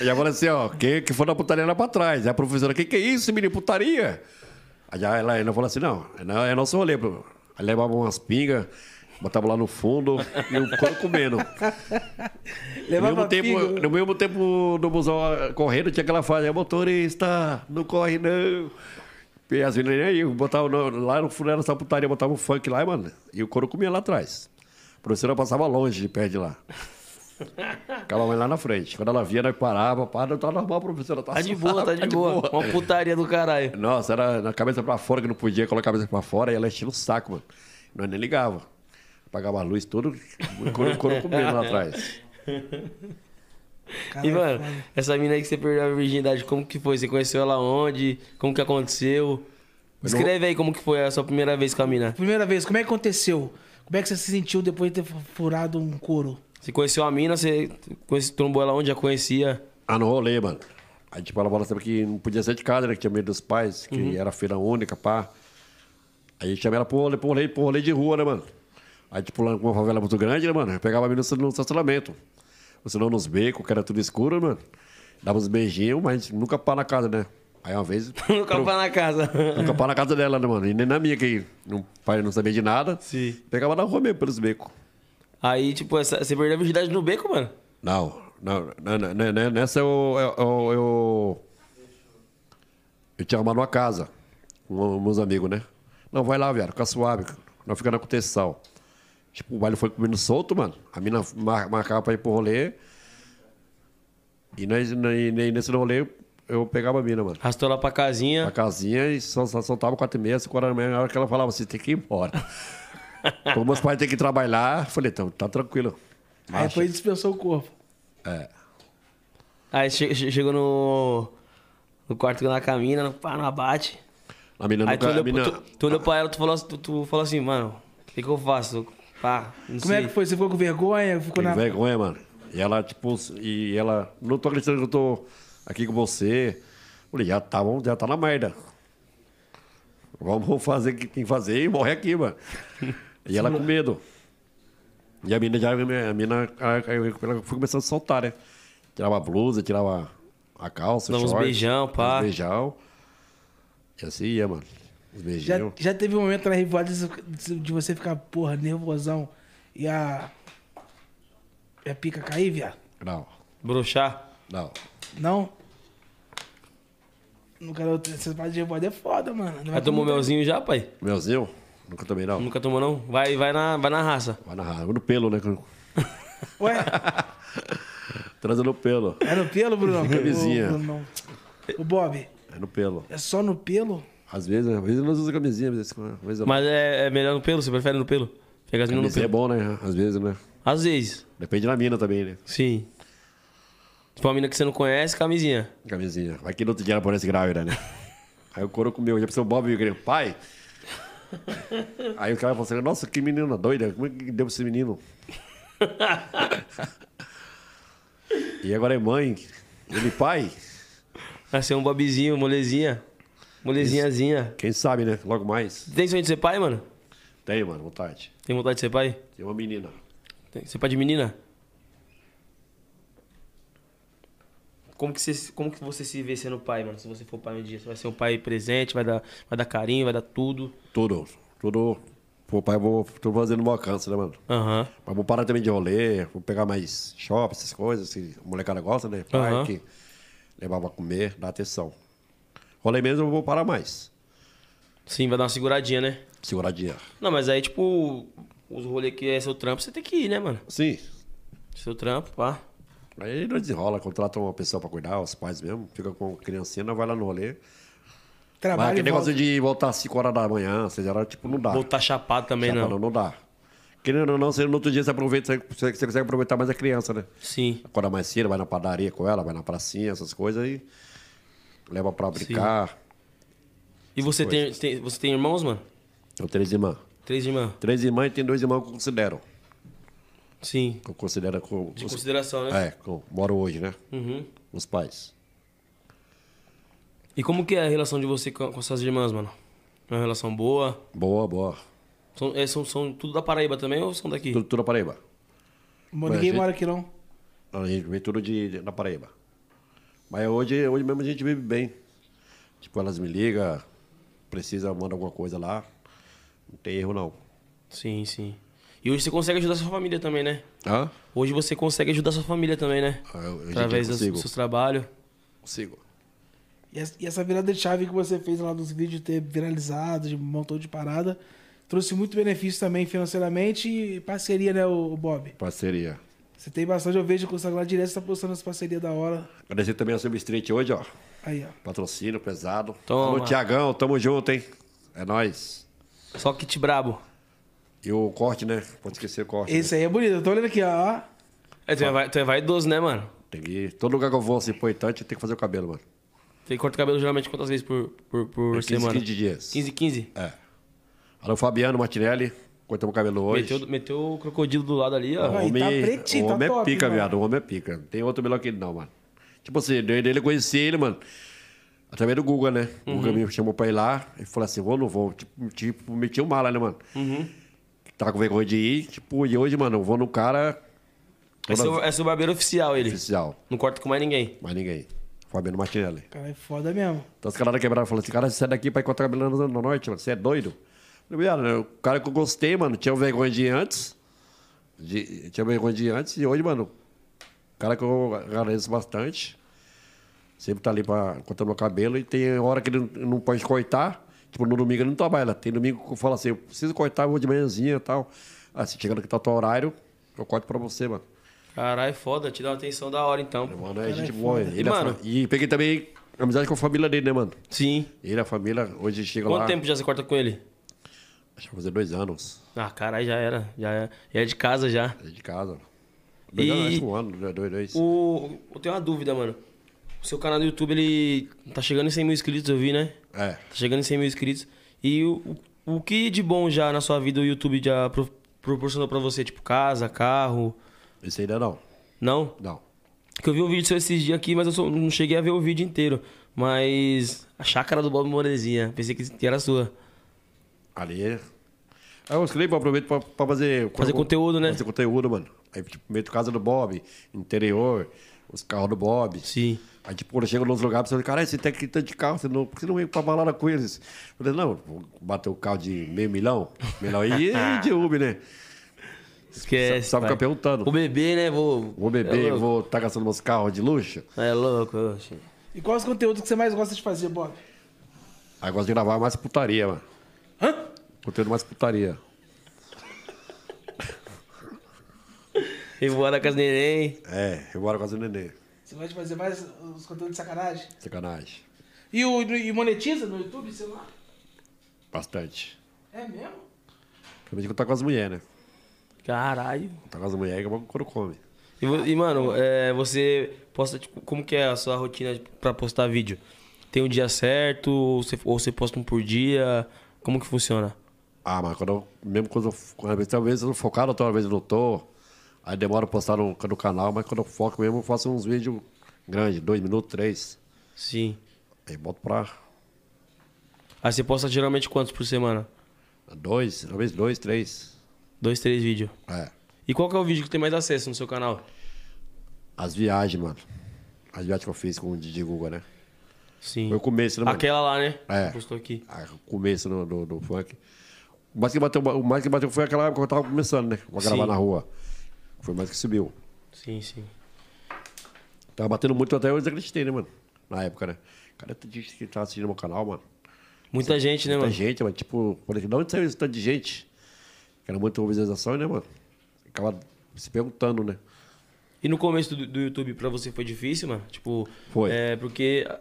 Eu já falei assim, ó, quem que for na putaria lá pra trás. Aí a professora, que que é isso, menino? Putaria? Aí ela ainda falou assim, não, não é nosso rolê. Aí levava umas pingas, botava lá no fundo e o couro comendo. No Levava mesmo, tempo, pinga. no mesmo tempo do busão correndo, tinha aquela frase, motorista, não corre não. E as meninas aí, botava no- lá no fundo dessa putaria, botava o funk lá, mano, e o couro comia lá atrás. A professora passava longe de perto de lá. Ficava mais lá na frente. Quando ela via, nós parava, para, tá normal, professora. Tá, Tá de boa, tá de boa. Uma putaria do caralho. Nossa, era na cabeça pra fora, que não podia colocar a cabeça pra fora, e ela enchia o saco, mano. Nós nem ligava. Apagava a luz, tudo, o couro, couro comendo lá atrás. E, mano, essa mina aí que você perdeu a virgindade, como que foi? Você conheceu ela onde? Como que aconteceu? Descreve aí como que foi a sua primeira vez com a mina. Primeira vez, como é que aconteceu? Como é que você se sentiu depois de ter furado um couro? Você conheceu a mina, você conhece, trombou ela onde? Já conhecia? Ah, no rolê, mano. Aí, tipo, ela falou sempre que não podia sair de casa, né? Que tinha medo dos pais, que era feira única, pá. Aí chamei ela pro rolê, pro rolê, pro rolê de rua, né, mano? Aí, tipo, lá com uma favela muito grande, né, mano? Eu pegava a menina no estacionamento. Ou senão nos becos, que era tudo escuro, mano. Dava uns beijinhos, mas nunca pá na casa, né? Aí uma vez. No campo na casa. Nunca pá na casa dela, né, mano? E nem na minha, que o pai não sabia de nada. Sim. Pegava na rua mesmo, pelos becos. Aí, tipo, essa, você perdeu a virgindade no beco, mano? Não, não, não, não, não, não, nessa eu, eu, eu, eu, eu tinha arrumado uma casa com meus amigos, né? Não, vai lá, viado, fica suave, não fica na contenção. Tipo, o baile foi comendo solto, mano. A mina mar- marcava pra ir pro rolê. E nós, nesse rolê eu pegava a mina, mano. Arrastou ela pra casinha. Na casinha e só, só soltava quatro e meia, cinco horas da manhã, na hora que ela falava, você tem que ir embora. Como meus pais têm que trabalhar, falei, então, tá tranquilo. Aí Marcha. depois dispensou o corpo. Aí che- che- chegou no, no quarto na caminha, no, pá, no abate. A mina Aí tu nunca... olhou, a mina... tu, tu olhou pra ela, tu falou, assim- tu, tu falou assim, mano, o que, que eu faço? Pá, não Como sei. é que foi? Você ficou com vergonha? Ficou Tem na... vergonha, mano. E ela, tipo, e ela, não tô acreditando que eu tô aqui com você. Falei, já tá, vamos, já tá na merda. Vamos fazer o que tem que fazer e morrer aqui, mano. E ela com medo. E a mina já, a mina, ela, foi começando a soltar, né? Tirava a blusa, tirava a calça, Dava uns short, beijão, pá. Uns beijão. E assim ia, mano. Uns Já, beijinhos. já teve um momento na rivalidade de você ficar, porra, nervosão e a. E a pica cair, viado? Não, Broxar? não. Não? No cara, essas partes de rivalidade é foda, mano. Não Já vai tomou tomar- melzinho já, pai? Melzinho? Nunca tomei, não. Nunca tomou, não? Vai, vai, na, vai na raça. Vai na raiva. No pelo, né? Ué, Transa no pelo. é no pelo, Bruno? Camisinha. O, Bruno, o Bob, É no pelo. é só no pelo? Às vezes, às vezes nós usamos camisinha, às vezes, às vezes não. Mas é, é melhor no pelo? Você prefere no pelo? Pegar as no é pelo? bom, né? Às vezes, né? Às vezes, Depende da mina também, né? sim. For uma mina que você não conhece, camisinha. Camisinha. Vai que no outro dia ela aparece grávida, né? Aí o couro comeu. Já pensou o Bob e o pai? Aí o cara falou assim, nossa, que menina doida. Como é que deu pra esse menino? e agora é mãe. Ele pai? Ser um bobizinho, molezinha. Molezinhazinha. Quem sabe, né? Logo mais. Tem sonho de ser pai, mano? Tem, mano, vontade. Tem vontade de ser pai? Tem uma menina. Tem ser pai de menina? Como que, você, como que você se vê sendo pai, mano? Se você for pai um dia, você vai ser um pai presente, vai dar, vai dar carinho, vai dar tudo. Tudo. Tudo. Pô, pai, vou, tô fazendo meu alcance, né, mano? Aham. Mas vou parar também de rolê, vou pegar mais shopping, essas coisas, que a molecada gosta, né? Parque, levar pra comer, dar atenção. Rolê mesmo eu vou parar mais. Sim, vai dar uma seguradinha, né? Seguradinha. Não, mas aí, tipo, os rolês que é seu trampo, você tem que ir, né, mano? Sim. Seu trampo, pá. Aí nós desenrola, contrata uma pessoa pra cuidar, os pais mesmo, fica com a criancinha, vai lá no rolê. Mas Trabalho aquele e negócio de voltar às 5 horas da manhã, 6 horas, tipo, não dá. Voltar chapado também, Chapa, não. não. Não dá. Querendo ou não, você, no outro dia você aproveita, você, você consegue aproveitar mais a criança, né? Sim. Acorda mais cedo, vai na padaria com ela, vai na pracinha, essas coisas aí. Leva pra brincar. E você tem, tem- você tem irmãos, mano? Eu três irmãs. Três irmãs? Três irmãs e tem dois irmãos que eu considero. Sim. Que eu considero com, De consideração, né? É, eu moro hoje, né? Uhum. Os pais. E como que é a relação de você com, com suas irmãs, mano? Uma relação boa. Boa, boa. São, é, são, são tudo da Paraíba também ou são daqui? Tudo, tudo na Paraíba. Mas ninguém mora aqui, não. A gente vem tudo de, de- na Paraíba. Mas hoje, hoje mesmo a gente vive bem. Tipo, elas me ligam, precisa, manda alguma coisa lá. Não tem erro, não. Sim, sim. E hoje você consegue ajudar sua família também, né? Hã? Hoje você consegue ajudar sua família também, né? Ah, eu- Através consigo. seus trabalhos. Consigo. E essa- virada de chave que você fez lá dos vídeos ter viralizado, de um montão de parada, trouxe muito benefício também financeiramente e parceria, né, o, Bob? Parceria. Você tem bastante, eu vejo que o Instagram direto você tá postando as parcerias da hora. Agradecer também a Substreet hoje, ó. Aí, ó. Patrocínio pesado. Toma. Alô, Tiagão, tamo junto, hein? É nóis. Só kit brabo. E o corte, né? Pode esquecer o corte. Esse aí é bonito, eu tô olhando aqui, ó. É, tu, é, vai- tu é vaidoso, né, mano? né? Tem que ir. Todo lugar que eu vou, assim, importante, tem que fazer o cabelo, mano. Você corta o cabelo geralmente quantas vezes por, por, por É 15, semana? 15 dias. 15, 15? É. Alô, Fabiano Martinelli. Cortamos o cabelo hoje. Meteu, meteu o crocodilo do lado ali, ó. O homem, tá pretinho, o tá homem top, é pica, mano. viado. O homem é pica. Não tem outro melhor que ele, não, mano. Tipo assim, dele ele eu conheci ele, mano. Através do Guga, né? O Uhum. Guga me chamou pra ir lá e falou assim: vou ou não vou? Tipo, tipo meti o mala, né, mano? Uhum. Tava com vergonha de ir. Tipo, e hoje, mano, eu vou no cara É seu, é seu barbeiro oficial, ele. oficial. Não corta com mais ninguém. Mais ninguém. Fabiano Martinelli. Cara, é foda mesmo. Então os caras da quebrada falaram assim, cara, você é daqui pra ir cortar cabelo no, no norte, mano. Você é doido? Eu falei, o cara que eu gostei, mano, tinha vergonha de ir antes. de- tinha vergonha de ir antes. E hoje, mano, o cara que eu agradeço bastante. Sempre tá ali pra cortar meu cabelo. E tem hora que ele não, não pode cortar. Tipo, no domingo ele não trabalha. Tem domingo que eu falo assim, eu preciso cortar, eu vou de manhãzinha e tal. Se chegando aqui tá o teu horário, eu corto pra você, mano. Caralho, foda. Te dá uma atenção da hora, então. Mano, é gente é boa. Ele é Mano. fa- E peguei também amizade com a família dele, né, mano? Sim. Ele, a família, hoje chega Quanto lá. tempo já você corta com ele? Acho que vai fazer dois anos. Ah, caralho, já era. Já é, é de casa já. É de casa. Dois E- anos, acho um ano, dois, dois. dois. O... Eu tenho uma dúvida, mano. O seu canal do YouTube, ele tá chegando em 100 mil inscritos, eu vi, né? É. Tá chegando em 100 mil inscritos. E o, o, que de bom já na sua vida o YouTube já pro- proporcionou pra você? Tipo, casa, carro? Isso ainda não. Não? Não. Porque eu vi um vídeo seu esses dias aqui, mas eu só não cheguei a ver o vídeo inteiro. Mas a chácara do Bob Morezinha, pensei que era sua. Ali é. Aí eu escrevo, aproveito pra, pra fazer. Fazer conteúdo, né? Fazer conteúdo, mano. Aí, tipo, meto casa do Bob, interior, os carros do Bob. Sim. Aí, tipo, eu chego nos lugares, você fala, caralho, você tem aqui tanto de carro, você não, por que você não vem pra balada com eles? Eu falei, não, vou bater o carro de meio milhão, milhão e de Uber, né? Esquece. Só ficar perguntando. Vou beber, né? Vou. Vou beber, É vou estar gastando meus carros de luxo. É louco, oxe. E quais os conteúdos que você mais gosta de fazer, Bob? Aí gosto de gravar mais putaria, mano. Hã? Conteúdo mais putaria. Revoada com as neném. É, eu moro com as nenê. Você de fazer mais os conteúdos de sacanagem? Sacanagem. E, o, e monetiza no YouTube, sei lá? Bastante. É mesmo? Principalmente quando tá com as mulheres, né? Caralho. Tá com as mulheres que é bom quando come. E, e, mano, é, você posta, tipo, como que é a sua rotina pra postar vídeo? Tem um dia certo? Ou você, ou você posta um por dia? Como que funciona? Ah, mas quando eu, mesmo quando eu, quando, vezes, talvez eu tô focado, outra vez eu não tô. Aí demora pra postar no, no canal, mas quando eu foco mesmo, eu faço uns vídeos grandes, dois minutos, três. Sim. Aí boto pra Aí você posta geralmente quantos por semana? dois, talvez dois, três. Dois, três vídeos. É. E qual que é o vídeo que tem mais acesso no seu canal? As viagens, mano. As viagens que eu fiz com o Didi Guga, né? Sim. Foi o começo, né, mano? Aquela lá, né? É. Postou aqui. Ah, o começo do, do, do funk. O mais, que bateu, o mais que bateu foi aquela época que eu tava começando, né? Pra gravar Sim. na rua. Foi mais que subiu. Sim, sim. Tava batendo muito até eu desacreditei, né, mano? Na época, né? Cara, tem gente que tá assistindo meu canal, mano. Muita gente, né, Muita mano? gente, mano. Tipo, falei, de onde saiu esse tanto de gente? Que era muita visualização, né, mano? Acaba se perguntando, né? E no começo do, do YouTube pra você foi difícil, mano? Tipo, Foi. É, porque ah,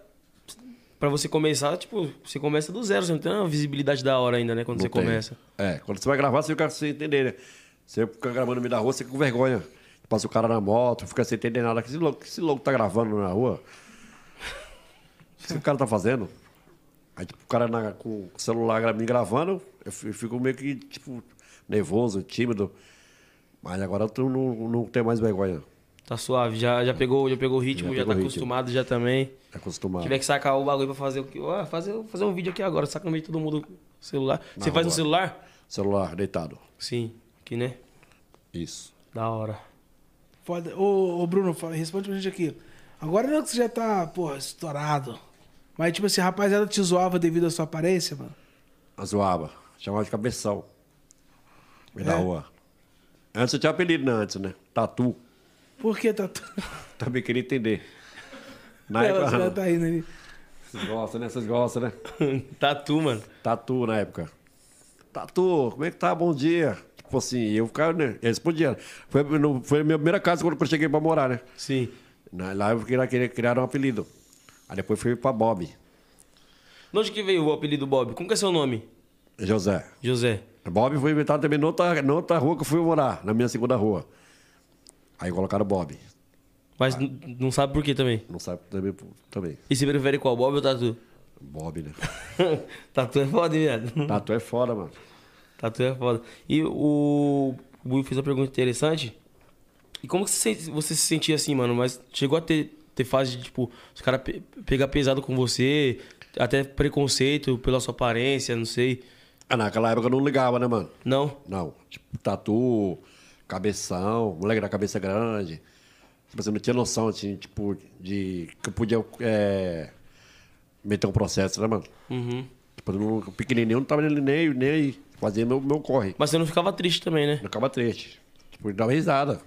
pra você começar, tipo, você começa do zero, você não tem uma visibilidade da hora ainda, né? Quando Não você tem. começa. É, quando você vai gravar, você fica sem entender, né? Você fica gravando no meio da rua, você fica com vergonha. Passa o cara na moto, fica sem entender nada. Que esse louco, que esse louco tá gravando na rua? O que o cara tá fazendo? Aí, tipo, o cara na- com o celular me gravando, eu fi- fico meio que, tipo, nervoso, tímido. Mas agora tô- não, não tenho mais vergonha. Tá suave. Já, já, pegou, já pegou o ritmo, já, pegou tá ritmo. acostumado já também. É acostumado. Tiver que sacar o bagulho pra fazer o que. Ó, fazer, fazer um vídeo aqui agora, saca no meio de todo mundo celular. Você faz no celular? Celular, deitado. Sim. Aqui, né? Isso. Da hora. Foda. Ô, ô, Bruno, fala- responde pra gente aqui. Agora não é que você já tá, porra, estourado. Mas, tipo assim, a rapaziada te zoava devido à sua aparência, mano. A zoava. Chamava de cabeção. Me da É? rua. Antes eu tinha apelido, né? Antes, né? Tatu. Por que tá. Também queria entender. Na Ela já época. tá indo ali. Vocês gostam, né? Vocês gostam, né? Tatu, mano. Tatu na época. Tatu, como é que tá? Bom dia. Tipo assim, eu ficava, né? Eu respondia. Foi, no- foi a minha primeira casa quando eu cheguei pra morar, né? Sim. Na- Lá eu queria, criar um apelido. Aí depois fui pra Bob. De onde que veio o apelido Bob? Como que é seu nome? José. José. Bob foi inventado também noutra, noutra rua que eu fui morar, na minha segunda rua. Aí colocaram Bob. Mas não sabe por quê também. Não sabe também. também. E você prefere qual? Bob ou Tatu? Bob, né? tatu é foda, hein, viado? Tatu é foda, mano. Tatu é foda. E o o Will fez uma pergunta interessante. E como que você, se- você se sentia assim, mano? Mas chegou a ter, ter fase de, tipo, os caras pe- pegar pesado com você, até preconceito pela sua aparência, não sei. Ah, naquela época eu não ligava, né, mano? Não? Não. Tipo, tatu, cabeção, moleque da cabeça grande. Tipo assim, não tinha noção, assim, tipo, de que eu podia é, meter um processo, né, mano? Uhum. Tipo, eu não, pequenininho, eu não tava nem, nem, nem Fazia meu, meu corre. Mas você não ficava triste também, né? Não ficava triste. Tipo, dava risada.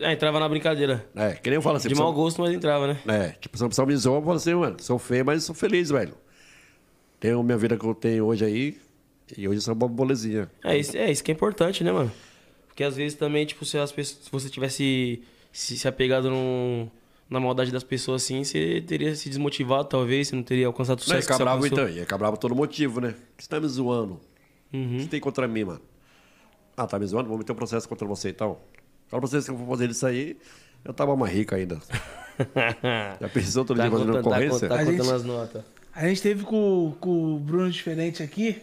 É, entrava na brincadeira. É, que nem eu falo assim. De mau gosto, mas entrava, né? É, tipo, se a pessoa me zoa, eu falo assim, mano, sou feio, mas sou feliz, velho. Tenho a minha vida que eu tenho hoje aí, e hoje eu sou uma bolezinha. É isso, é isso que é importante, né, mano? Porque às vezes também, tipo, se, as pessoas, se você tivesse se, se apegado num- na maldade das pessoas assim, você teria se desmotivado, talvez, você não teria alcançado o Não, sucesso ia que ficar bravo então, ia ficar bravo todo motivo, né? Você tá me zoando. Uhum. O que você tem contra mim, mano? Ah, tá me zoando? Vou meter um processo contra você então. Fala pra vocês que eu vou fazer isso aí, eu tava mais rico ainda. Já pensou todo tá dia fazendo tá, ocorrência? tá A contando gente- as notas. A gente teve com, com o Bruno diferente aqui.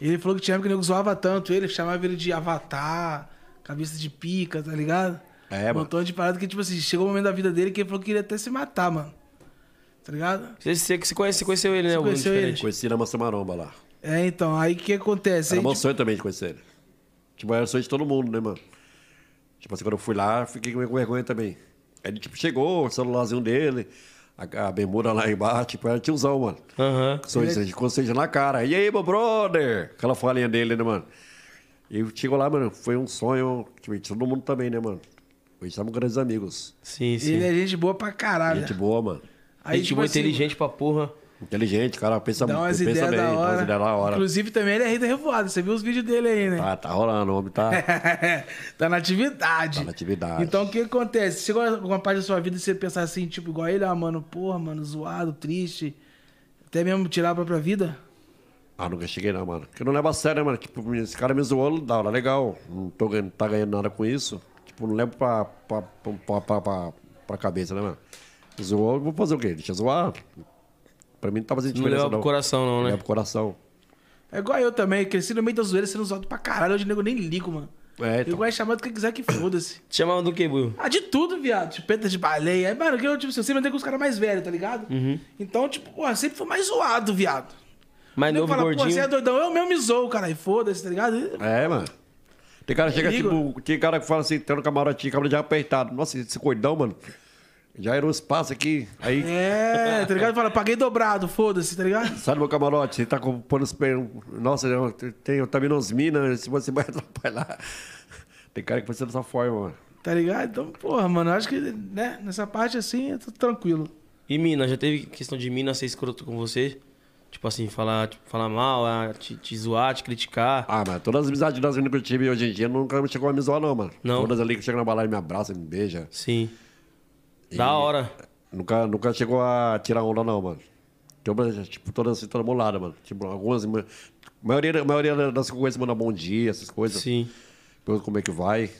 Ele falou que tinha que o nego zoava tanto ele, chamava ele de avatar, cabeça de pica, tá ligado? É, um mano. montão de parada que, tipo assim, chegou o momento da vida dele que ele falou que queria até se matar, mano. Tá ligado? Você, você, você, conhece, você conheceu ele, né? Você o Bruno conheceu ele? Conheci na Massa Maromba lá. É, então, aí o que acontece? Era Aí, meu tipo, sonho também de conhecer ele. Tipo, era sonho de todo mundo, né, mano? Tipo assim, quando eu fui lá, fiquei com vergonha também. Aí ele, tipo, chegou, o celularzinho dele, a, a bermuda lá embaixo, tipo, era tiozão, mano. Aham. Com sorriso, com sorriso na cara. E aí, meu brother? Aquela falinha dele, né, mano? E chegou lá, mano, foi um sonho, tipo, de todo mundo também, né, mano? Hoje somos grandes amigos. Sim, sim. ele é gente boa pra caralho. Gente boa, mano. Aí, Gente tipo boa, assim, inteligente pra porra. Inteligente, cara, pensa, Dá umas pensa ideias bem, dá umas ideias da hora. Inclusive, também ele é rei da revoada. Você viu os vídeos dele aí, né? Tá, tá rolando, o homem tá... tá na atividade. Tá na atividade. Então, o que acontece? Chegou alguma parte da sua vida e você pensar assim, tipo, igual ele, ah, mano, porra, mano, zoado, triste. Até mesmo tirar a própria vida? Ah, nunca cheguei não, mano. Porque não leva a sério, né, mano? Tipo, esse cara me zoou, da hora, legal. Não tô ganhando, tá ganhando nada com isso. Tipo, não levo pra, pra, pra, pra, pra, pra cabeça, né, mano? Zoou, vou fazer o quê? Deixa eu zoar. Pra mim não tá fazendo Não diferença, leva pro coração, não, né? Leva pro coração. É igual eu também, cresci no meio da zoeira sendo zoado pra caralho. Hoje o nego nem ligo, mano. É, Eu então. gosto de chamar do que quiser que foda-se. Te chamavam do que, Will? Ah, de tudo, viado. Chupeta de baleia. É, mano, que eu, tipo, assim, eu sempre andei com os caras mais velhos, tá ligado? Uhum. Então, tipo, pô, sempre foi mais zoado, viado. Mais novo, fala, pô, gordinho. você é doidão. Eu mesmo me zoo, cara. E foda-se, tá ligado? É, mano. Tem cara que chega, Liga. tipo, tem cara que fala assim, tem no camarotinho, cabelo já apertado. Nossa, esse coidão, mano. Já era um espaço aqui. Aí, É, tá ligado? Fala, paguei dobrado, foda-se, tá ligado? sai do meu camarote, você tá com pondo os pés. Nossa, eu tenho minas, se você vai atrapalhar. Tem cara que pensa dessa forma, mano. Tá ligado? Então, porra, mano, acho que, né, nessa parte assim, eu tô tranquilo. E mina, já teve questão de mina ser escroto com você? Tipo assim, falar, tipo, falar mal, ah, te, te zoar, te criticar. Ah, mas todas as amizades das meninas que eu tive hoje em dia nunca me chegou a me zoar, não, mano. Não? Todas ali que chegam na balada me abraçam, me beijam. Sim. Da hora. Nunca, nunca chegou a tirar onda, não, mano. Tipo, todas assim, toda molada, mano. Tipo, algumas. A maioria, a maioria das coisas manda bom dia, essas coisas. Sim. Pergunta como é que vai.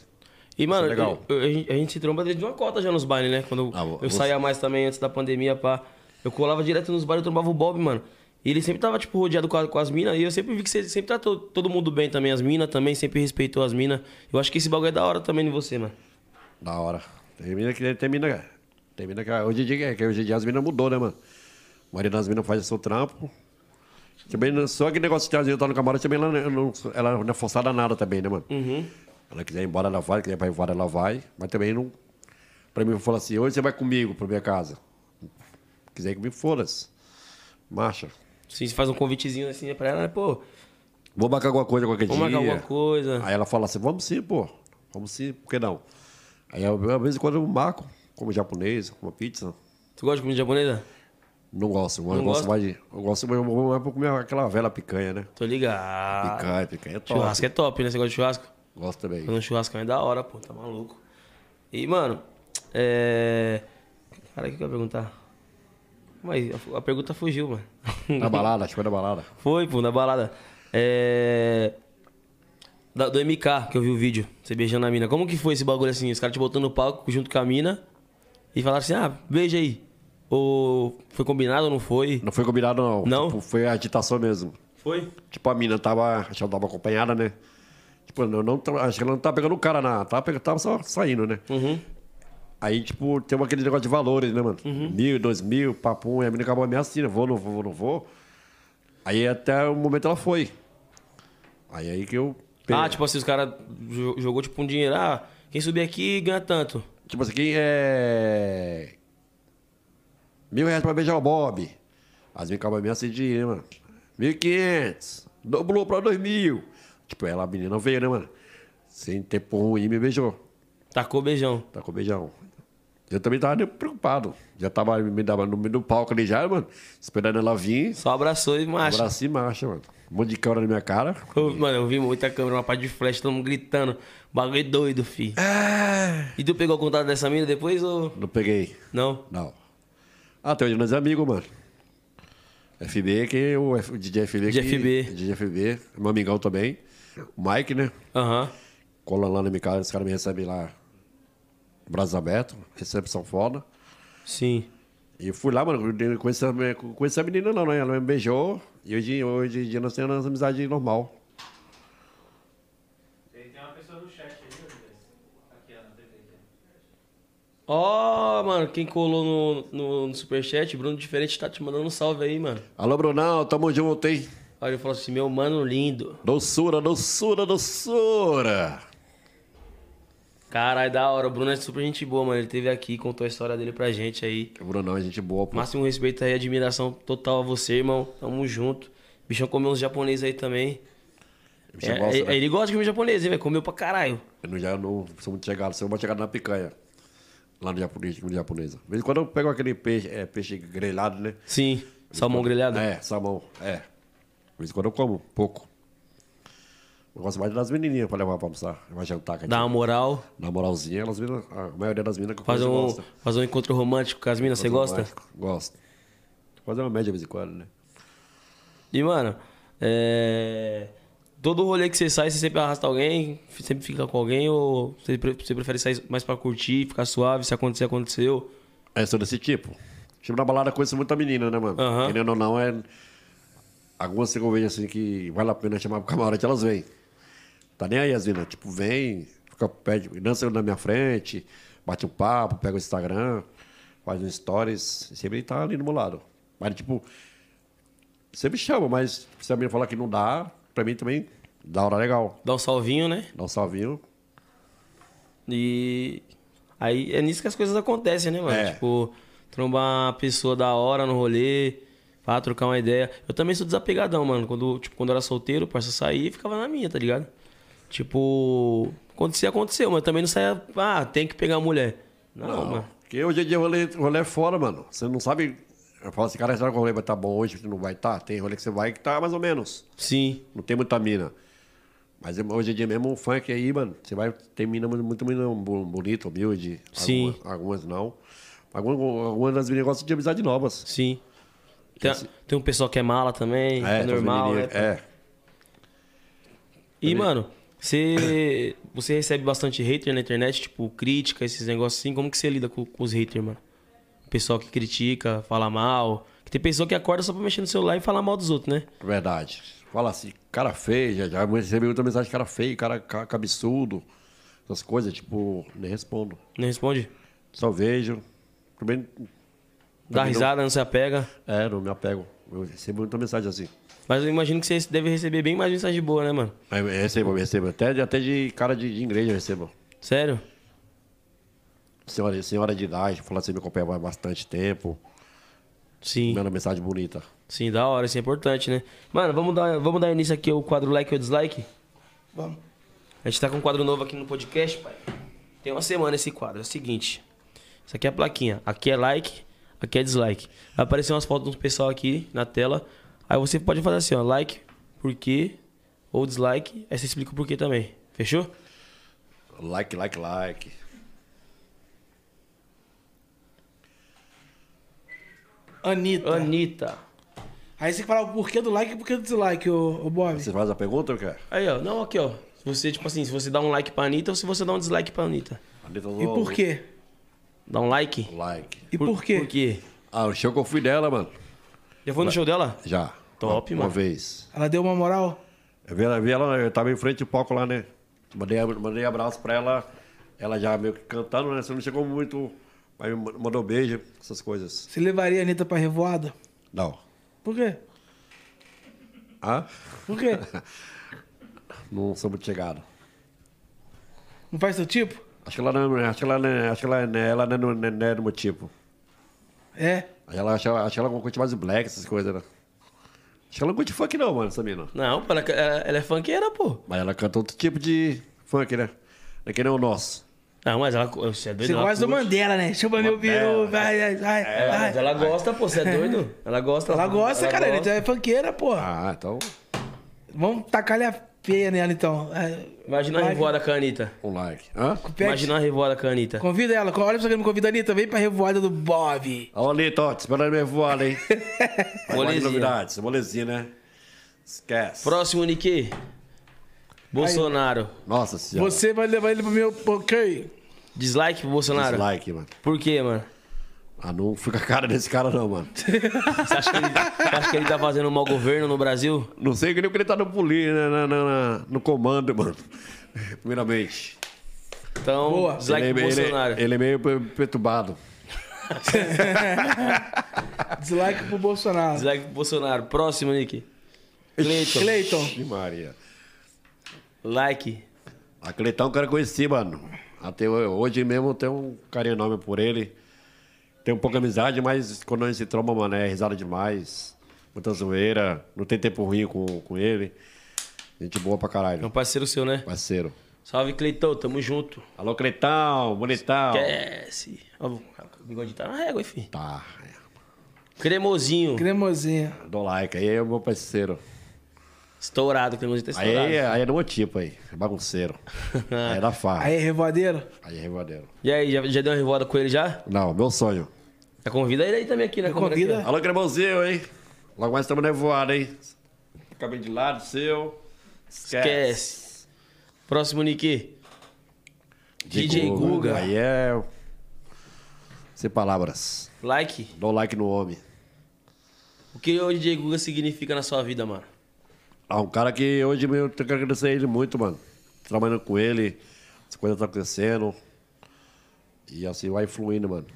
E, mano, é legal. eu- eu- a, gente, tromba desde uma cota já nos bailes, né? Quando eu, Ah, eu você- saía mais também antes da pandemia, pá. Eu colava direto nos bailes, eu trombava o Bob, mano. E ele sempre tava, tipo, rodeado com, a- com as minas. E eu sempre vi que você sempre tratou todo mundo bem também. As minas também, sempre respeitou as minas. Eu acho que esse bagulho é da hora também em você, mano. Da hora. Tem mina que termina. Tem mina que hoje em dia, que hoje em dia as minas mudou, né, mano? A maioria das minas faz seu trampo. Também, não- só que negócio de tiazinha tá no camarote também, ela não, ela não é forçada a nada também, né, mano? Ela quiser ir embora, ela vai, quiser ir embora, ela vai. Mas também não. Pra mim, falar assim, hoje você vai comigo pra minha casa. Quiser ir comigo, foda-se. Marcha. Sim, você faz um convitezinho assim pra ela, né? Pô, Vou marcar alguma coisa qualquer vamos dia. marcar alguma coisa. Aí ela fala assim, vamos sim, pô. Vamos sim, por que não? Aí, às vezes, quando eu marco, como japonês, como pizza, Tu gosta de comida japonesa? não gosto. Eu Não gosto gosta? mais de... Eu gosto mais, eu mais pra comer aquela velha picanha, né? Tô ligado. Picanha, picanha é top. Churrasco é top, né? Você gosta de churrasco? Gosto também. Fazer um churrascão é da hora, pô, tá maluco. E, mano, é. Cara, o que eu ia perguntar? Mas a, a pergunta fugiu, mano. Na balada, acho que foi na balada. Foi, pô, na balada. É. da- do MK, que eu vi o vídeo, você beijando a mina. Como que foi esse bagulho assim? Os caras te botando no palco junto com a mina e falaram assim: ah, beija aí. Ou foi combinado ou não foi? Não foi combinado, não. Não? Tipo, foi agitação mesmo. Foi? Tipo, a mina tava... Acho que ela tava acompanhada, né? Tipo, não, tava- acho que ela não tava pegando o cara, na, tava, pegando- tava só saindo, né? Uhum. Aí, tipo, tem aquele negócio de valores, né, mano? Mil, dois mil, papum. E a menina acabou ameaçando, vou, não vou, vou, não vou. Aí até o momento ela foi. Aí aí que eu... Ah, tipo assim, os caras jo- jogou tipo um dinheiro. Ah, quem subir aqui ganha tanto. Tipo assim, quem é... Mil reais pra beijar o Bob. As minhas acabam ameaçando de dinheiro, né, mano? Mil quinhentos. Dobrou pra dois mil. Tipo, ela, a menina veio, né, mano? Sem tempo ruim, me beijou. Tacou beijão. Com beijão. Eu também tava preocupado. Já tava me dava no meio do palco ali já, mano. Esperando ela vir. Só abraçou e marcha. Abraço e marcha, mano. Um monte de câmera na minha cara. Eu- Mano, eu vi muita câmera, uma parte de flash, todo mundo gritando. Bagulho doido, fi. É. E tu pegou o contato dessa mina depois ou. Não peguei. Não? Não. Ah, até hoje nós é amigo, mano. FB, que é o F- o DJ FB. DJ que- FB. DJ FB. Meu amigão também. O Mike, né? Aham. Cola lá na minha casa, os caras me recebem lá. Braços abertos. Recepção foda. Sim. E fui lá, mano, conheci, a- conheci a menina não, né? Ela me beijou. E hoje, hoje em dia nós temos uma amizade normal. Ó, mano, quem colou no, no, no superchat, Bruno Diferente tá te mandando um salve aí, mano. Alô, Brunão, tamo junto, hein? Aí ele falou assim: meu mano lindo. Doçura, doçura, doçura. Caralho, da hora. O Bruno é super gente boa, mano. Ele teve aqui, contou a história dele pra gente aí. O Brunão é gente boa, pô. Máximo respeito aí, admiração total a você, irmão. Tamo junto. Bichão comeu uns japoneses aí também. Você É, gosta, é- né? Ele gosta de comer japonês, hein, velho? Comeu pra caralho. Eu não, já não sou muito chegado, sou muito chegado na picanha. Lá no japonês, comida japonesa. De vez em quando eu pego aquele peixe, é, peixe grelhado, né? Sim. Salmão grelhado? É, salmão, é. De vez em quando eu como, pouco. Eu gosto mais das menininhas pra levar pra almoçar. Vai jantar. a Dá uma gente- moral. Na moralzinha, elas viram, a maioria das minas que eu conheço um, gosta. fazer um encontro romântico com as minas, você gosta? Gosto. Fazer uma média de vez em quando, né? E, mano, é... todo rolê que você sai, você sempre arrasta alguém, sempre fica com alguém, ou você, pre- você prefere sair mais pra curtir, ficar suave, se acontecer, aconteceu? É, sou desse tipo. Tipo, na balada conheço muita menina, né, mano? Aham. Querendo ou não, é... Algumas vejo assim que vale a pena chamar pro camarote, elas vêm. Tá nem aí as meninas. Tipo, vem, fica perto, dança na minha frente, bate um papo, pega o Instagram, faz um stories, sempre tá ali do meu lado. Mas, tipo, sempre chama, mas se a menina falar que não dá, pra mim também dá hora legal. Dá um salvinho, né? Dá um salvinho. E aí é nisso que as coisas acontecem, né, mano? É. Tipo, trombar uma pessoa da hora no rolê, pra trocar uma ideia. Eu também sou desapegadão, mano. Quando, tipo, quando eu era solteiro, parça saía e ficava na minha, tá ligado? Tipo, acontecia, aconteceu, mas também não saía, ah, tem que pegar a mulher. Não, mano. Porque hoje em dia o rolê, rolê é fora, mano. Você não sabe. Eu falo assim, cara, será que o rolê vai estar bom hoje? Não vai estar? Tem rolê que você vai que tá mais ou menos. Sim. Não tem muita mina. Mas hoje em dia mesmo, um funk aí, mano, você vai ter mina muito, muito bonita, humilde. Sim. Algumas, algumas não. Algumas, algumas das meninas gostam de amizade novas. Sim. Tem, tem um pessoal que é mala também, é, as normal, menininhas- É. E, mano, você, você recebe bastante hater na internet, tipo, crítica, esses negócios assim. Como que você lida com, com os haters, mano? O pessoal que critica, fala mal. Que tem pessoa que acorda só pra mexer no celular e falar mal dos outros, né? Verdade. Fala assim, cara feio, já, já recebi muita mensagem, cara feio, cara ca- cabeçudo. Essas coisas, tipo, nem respondo. Não responde? Só vejo. Também. Dá risada, não se apega. Não, é, não me apego. Eu recebo muita mensagem assim. Mas eu imagino que você deve receber bem mais mensagem boa, né, mano? Aí eu recebo, eu recebo. Até, de- até de cara de, de igreja eu recebo. Sério? Senhora, senhora de idade, fala assim, me acompanha há bastante tempo. Sim. Manda mensagem bonita. Sim, da hora, isso é importante, né? Mano, vamos dar, vamos dar início aqui ao quadro like ou dislike? Vamos. A gente tá com um quadro novo aqui no podcast, pai. Tem uma semana esse quadro. É o seguinte. Isso aqui é a plaquinha. Aqui é like, aqui é dislike. Vai aparecer umas fotos do pessoal aqui na tela. Aí você pode fazer assim, ó. Like, por quê? Ou dislike. Aí você explica o porquê também. Fechou? Like, like, like. Anitta. Anitta. Aí você fala o porquê do like e o porquê do dislike, ô, ô Bob. Você faz a pergunta ou quer? Aí, ó. Não, aqui, ó. Se você, tipo assim, se você dá um like pra Anitta ou se você dá um dislike pra Anitta. Anitta, E por quê? Dá um like? Like. E por, quê? Por quê? Ah, o show que eu fui dela, mano. Já foi no show dela? Já. Top, uma, mano. Uma vez. Ela deu uma moral? Eu vi ela, vi ela, eu tava em frente do palco lá, né? Mandei, mandei abraço pra ela. Ela já meio que cantando, né? Você não chegou muito. Mas me mandou beijo, essas coisas. Você levaria a Anitta pra revoada? Não. Por quê? Ah? Por quê? Não sou muito chegado. Não faz seu tipo? Acho que ela não, acho que ela, não- acho que ela, não- ela não, não, não é do meu tipo. É. Ela, acho que ela curte mais black, essas coisas, né? Acho que ela não curte funk não, mano, essa mina. Não, ela, ela é funkeira, pô. Mas ela canta outro tipo de funk, né? Não é que nem o nosso. Não, mas ela. Você é doido? Você ela gosta do. Mandela, né? Chupa meu peru, vai, vai, vai. É, vai. mas ela gosta, pô. Você é doido? Ela gosta. Ela gosta, cara. gosta. Ela é funkeira, pô. Ah, então, Vamos tacar-lhe a feia nela, então. É, Imagina a revoada com a Anitta. um like. Hã? Imagina a revoada com a Anitta. Convida ela. Olha pra você que me convida, Anitta. Vem pra revoada do Bob. Ô, Lito, ó, te esperando minha voada, hein? Molezinha. novidades, molezinha, né? Esquece. Próximo, Nick. Bolsonaro. Nossa senhora. Você vai levar ele pro meu... Ok. Dislike pro Bolsonaro? Dislike, mano. Por quê, mano? Ah, não fica a cara desse cara não, mano. Você acha que ele, acha que ele tá fazendo um mau governo no Brasil? Não sei que nem porque ele tá no polícia, né, na, na- na- no comando, mano. Primeiramente. Então, Boa. dislike ele, pro ele- Bolsonaro. ele é meio per- perturbado. Dislike pro Bolsonaro. Dislike pro Bolsonaro. Próximo, Nick. Cleiton. Cleiton. Maria. Like. A Cleitão eu quero conhecer, mano. Até hoje mesmo eu tenho um carinho enorme por ele. Tenho pouca amizade, mas quando a gente se tromba, mano, é risada demais. Muita zoeira. Não tem tempo ruim com, com ele. Gente boa pra É um caralho. parceiro seu, né? Parceiro. Salve, Cleitão. Tamo junto. Alô, Cleitão, bonitão. Esquece. Ó, O bigode tá na régua, enfim. Tá. Cremosinho. Cremosinha. Dou like. Aí é o meu parceiro. Estourado. Cremosinho tá estourado. Aí, aí é do meu tipo aí. É bagunceiro. aí é da farra. Aí, revoadeiro. Aí é revoadeiro. E aí, já, já deu uma revoada com ele já? Não, meu sonho. Já convida ele aí também aqui, né? Convida. Alô, Cremãozinho, hein? Logo mais estamos nevoados, hein? Acabei de lado, seu. Esquece. Próximo, Nick. DJ Guga. Aí é. Sem palavras. Like. Dou like no homem. O que o DJ Guga significa na sua vida, mano? Ah, um cara que hoje eu tenho que agradecer ele muito, mano. Trabalhando com ele, as coisas estão crescendo. E assim vai fluindo, mano.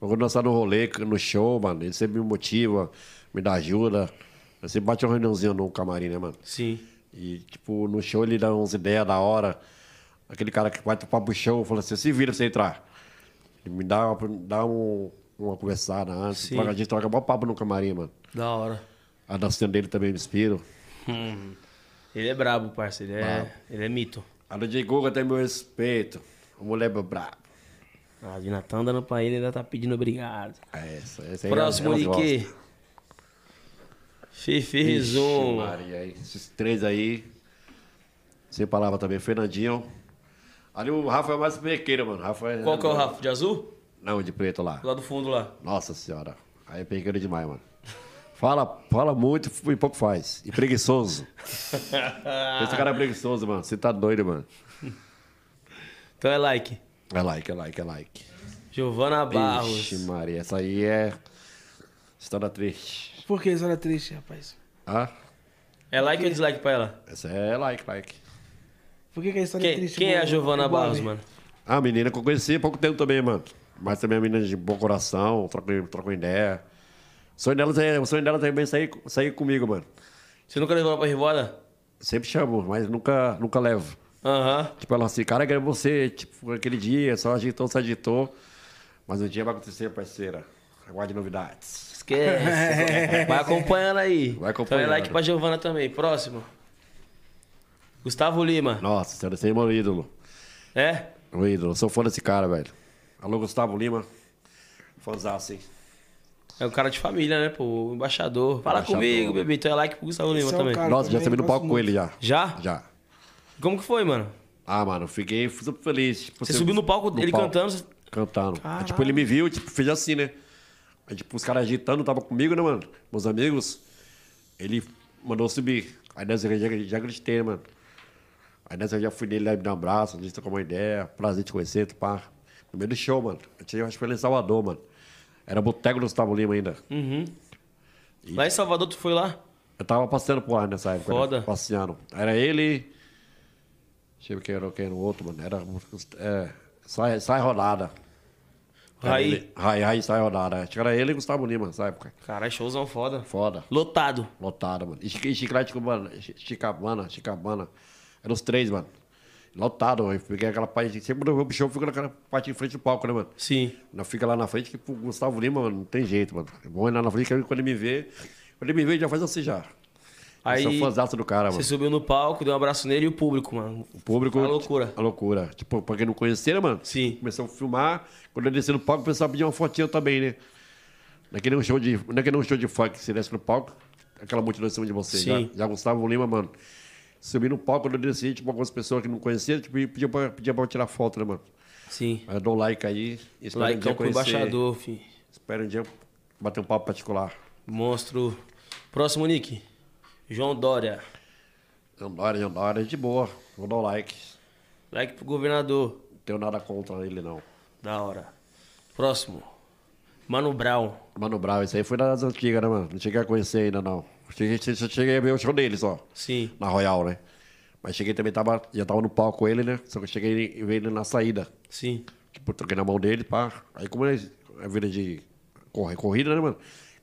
Quando nós estamos no rolê, no show, mano, ele sempre me motiva, me dá ajuda. Eu sempre bate uma reuniãozinha no camarim, né, mano? Sim. E, tipo, no show ele dá umas ideias da hora. Aquele cara que vai topar pro show, fala assim, se vira pra você entrar. Ele me dá, dá um- uma conversada antes. Sim. A gente troca mó papo no camarim, mano. Da hora. A dancinha dele também me inspira. Ele é brabo, parceiro. Ele é, ele é mito. A do J. Guga tem meu respeito. A mulher é braba. A Dina tá andando pra ele e ainda tá pedindo obrigado. É essa, essa aí Próximo, Nick. Fefe Ixi, Resumo. Maria, aí, esses três aí. Sem palavra também. Fernandinho. Ali o Rafa é mais pequeno, mano. Rafa é... Qual que é o Rafa? De azul? Não, de preto lá. Lá do fundo lá. Nossa senhora. Aí é pequeno demais, mano. Fala, fala muito e pouco faz. E preguiçoso. Esse cara é preguiçoso, mano. Você tá doido, mano. Então é like. É like, é like, é like. Giovana Barros. Ixi, Maria. Essa aí é... História triste. Por que era triste, rapaz? Ah? É like ou dislike pra ela? Essa é like, like. Por que, que a história é Quem, triste? quem é a? Giovana? Barros, mano? Ah, menina que eu conheci há pouco tempo também, mano. Mas também é uma menina de bom coração, troca, troca ideia. O sonho dela, é- o sonho dela também é sair, sair comigo, mano. Você nunca levou ela pra Rivoada? Sempre chamo, mas nunca, nunca levo. Aham. Tipo, ela assim, cara, quero você, tipo, aquele dia, só agitou, só agitou. Mas um dia vai acontecer, parceira. Aguarde novidades. Esquece. Vai acompanhando aí. Vai acompanhando. Então é like pra Giovana também. Próximo. Gustavo Lima. Nossa senhora, esse aí é meu ídolo. É? Meu ídolo, sou fã desse cara, velho. Alô, Gustavo Lima. Fãzaço, hein? É um cara de família, né, pô? O embaixador. Fala Embaixador. comigo, bebê. Então é like pro Gustavo Lima Esse é o também. cara. Nossa, já também subi no palco com ele já. Já? Já. Como que foi, mano? Ah, mano, fiquei super feliz. Tipo, Você subiu no palco, ele cantando. você- Cantando. Aí, tipo, ele me viu, tipo, fez assim, né? Aí, tipo, os caras agitando, tava comigo, né, mano? Meus amigos. Ele mandou subir. Aí nessa eu já, já acreditei, né, mano? Aí nessa eu já fui nele lá me dar um abraço, a gente trocou uma ideia. Prazer te conhecer, tu pá. No meio do show, mano. Eu tinha, acho que foi em Salvador, mano. Era boteco do Gustavo Lima ainda. Lá em Salvador, tu foi lá? Eu tava passeando por lá nessa época. Foda. Né? Passeando. Era ele. Eu ver quem era, quem era o outro, mano. Era. É, sai, sai rodada. Raí. Raí, Raí, sai rodada. Acho que era ele e Gustavo Lima nessa época. Caralho, showzão foda. Foda. Lotado. Lotado, mano. E Chic- Chiclete Cubana, Chi- Chicabana, Chicabana. Eram os três, mano. Lotado, mano. Eu Fiquei aquela parte. Sempre no show, eu fico naquela parte em frente do palco, né, mano? Sim. Não fica lá na frente que pro Gustavo Lima, mano, não tem jeito, mano. É bom ir lá na frente que quando ele me vê. Quando ele me vê, ele já faz assim já. Aí, eu sou fãzaço do cara, Você mano. subiu no palco, deu um abraço nele e o público, mano. O público. A loucura. A loucura. Tipo, pra quem não conhecia, né, mano? Sim. Começou a filmar. Quando eu desci no palco, o pessoal pedia uma fotinha também, né? Não é que nem um show de, não é um show de funk, você desce no palco, aquela multidão em cima de você. Sim. Já, já Gustavo Lima, mano. Subi no palco, quando eu desci, tipo, algumas pessoas que não conheciam, tipo, pediam pra, pediam pra eu tirar foto, né, mano? Sim. Aí eu dou like aí. Espero um Like dia pro conhecer. embaixador, fi. Espero um dia bater um papo particular. Monstro. Próximo, Nick. João Dória. Andora, Andora, de boa. Vou dar o like. Like pro governador. Não tenho nada contra ele, não. Da hora. Próximo. Mano Brown. Mano Brau, isso aí foi das antigas, né, mano? Não cheguei a conhecer ainda, não. Cheguei, che- cheguei a ver o show dele só. Sim. Na Royal, né? Mas cheguei também, tava, já tava no palco com ele, né? Só que eu cheguei e vi ele na saída. Sim. Tipo, troquei na mão dele, pá. Aí como é a vida de corrida, né, mano?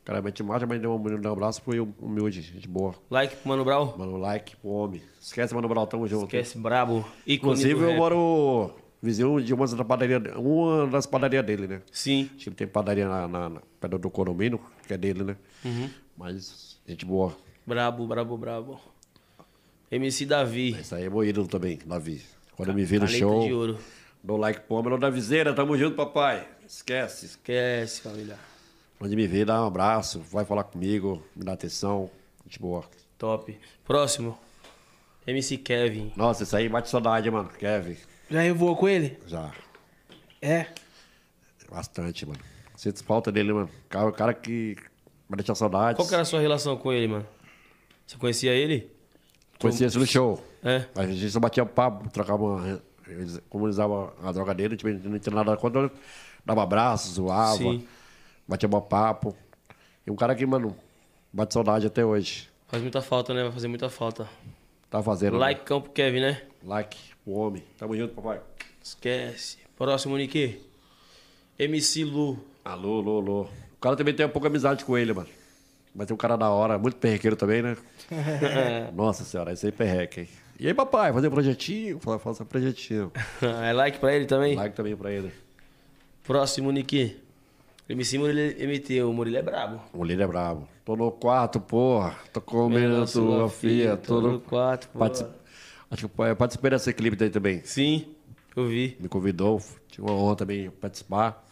Cara mete marcha, mas deu um, deu um abraço, foi humilde, gente boa. Like pro Mano Brown. Mano, like pro homem. Esquece, Mano Brau, tamo junto. Esquece, brabo. Ícone Inclusive, eu moro vizinho de uma das padarias, uma das padarias dele, né? Sim. Acho que ele tem padaria na, na, na perto do condomínio, que é dele, né? Uhum. Mas, gente boa. Brabo, brabo, brabo. MC Davi. Isso aí é meu ídolo também, Davi. Quando eu me vi no show, de ouro. dou like pro homem, da viseira, tamo junto, papai. Esquece. Esquece, família. Onde me vê, dá um abraço, vai falar comigo, me dá atenção. Gente boa. Top. Próximo. MC Kevin. Nossa, isso aí bate saudade, mano. Kevin, Já revoou com ele? já. É. Bastante, mano. Sinto falta dele, mano. Cara, o cara que vai deixar saudades. Qual que era a sua relação com ele, mano? Você conhecia ele? Conheci esse no show. É. A gente só batia papo, trocava uma. Comunizava a droga dele, tipo, não tinha nada contra. Dava abraço, zoava, Sim. Batia um papo. E um cara que, mano, bate saudade até hoje. Faz muita falta, né? Vai fazer muita falta. Tá fazendo. Like campo Kevin, né? né? Like, o homem. Tamo junto, papai. Esquece. Próximo, Nick. MC Lu. Alô, alô, alô. O cara também tem um pouco de amizade com ele, mano. Mas tem um cara da hora, muito perrequeiro também, né? Nossa senhora, esse aí é perreque, hein? E aí, papai, fazer um projetinho? Fala, faça um projetinho. é like pra ele também? Like também pra ele. Próximo, Nick. MC Murilo MT. O Murilo é brabo. O líder é brabo. Tô no quarto, porra. Tô comendo a tua filha. Tô no... quarto, pô. Partici- Acho que eu participei desse clipe daí também. Sim, eu vi. Me convidou, tinha uma honra também participar.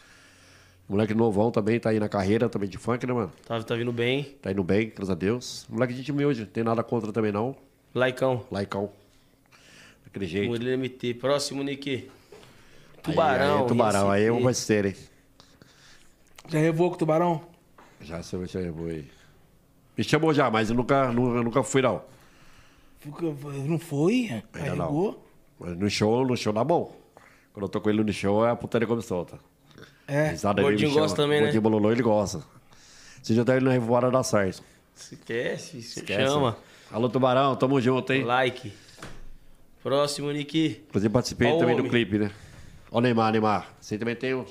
Moleque novão também, tá aí na carreira também de funk, né, mano? Tá, tá vindo bem. Tá indo bem, graças a Deus. Moleque de humilde, não tem nada contra também não. Laicão. Laicão. Daquele jeito. Murilo MT. Próximo, Nick. Aí- Tubarão. Aí, tubarão, aí é um IST. Já revoou com o tubarão? Já se eu chamou aí. Me chamou já, mas eu nunca, nunca, nunca fui, não. Não foi? Não. revoou? Mas no show, no show dá bom. Quando eu tô com ele no show, é a putaria como solta. É. Risada me Gordinho gosta também, né? Gordinho bololô, ele gosta. Se já tá ele na revoada da certo. Esquece, se Esquece. chama. Alô, Tubarão, tamo junto, hein? Like. Próximo, Nick. Inclusive participei Ó o também do clipe, né? Ó o Neymar, Neymar. Você também tem um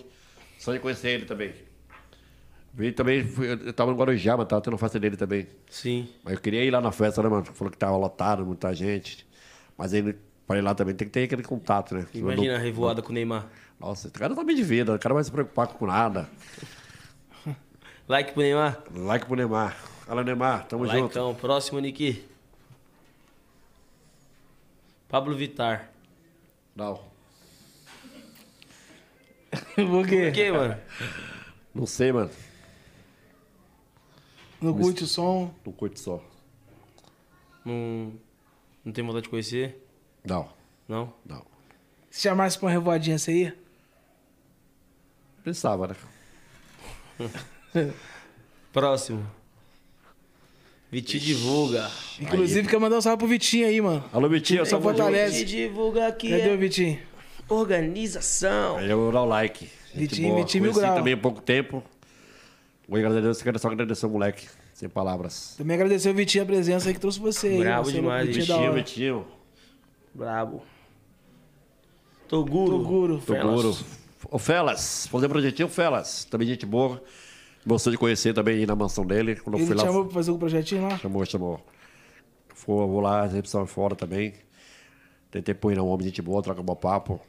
Só de conhecer ele também. Vi também, eu tava no Guarujá, mas tava tendo festa dele também. Sim. Mas eu queria ir lá na festa, né, mano? Falou que tava lotado, muita gente. Mas aí, para ir lá também, tem que ter aquele contato, né? Imagina a não- revoada com o Neymar. Nossa, esse cara tá bem de vida, o cara não vai se preocupar com nada. Like pro Neymar. Like pro Neymar. Fala, Neymar, tamo junto. Likeão. Próximo, Niki. Pablo Vittar. Não, Por quê? Por quê, mano? não sei, mano. Não curte o som? Não curte só. Não, não tem vontade de conhecer? Não, Não? não. Se chamasse pra uma revoadinha, você ia? Pensava, né? Próximo. Vitinho divulga. Inclusive, quer mandar um salve pro Vitinho aí, mano. Alô, Vitinho, eu Só fortalece. Vitinho divulga aqui Cadê o é Vitinho? organização. Aí eu vou dar o like. Vitinho. Vitinho Mil Conheci Grau. também há pouco tempo. Vou agradecer, quero só agradecer o moleque. Sem palavras. Também agradecer o Vitinho a presença aí que trouxe você aí. Marcelo. demais, Vitinho Vitinho. Vitinho. Brabo. Toguro. Toguro. Toguro. Ô, Felas, fazer um projetinho, Felas. Também gente boa. Gostou de conhecer também ir na mansão dele. Quando eu Ele fui te lá. chamou pra fazer um projetinho lá? Chamou, chamou. Vou, vou lá, a recepção é fora também. Tentei pôr um homem, gente boa, trocar um bom papo.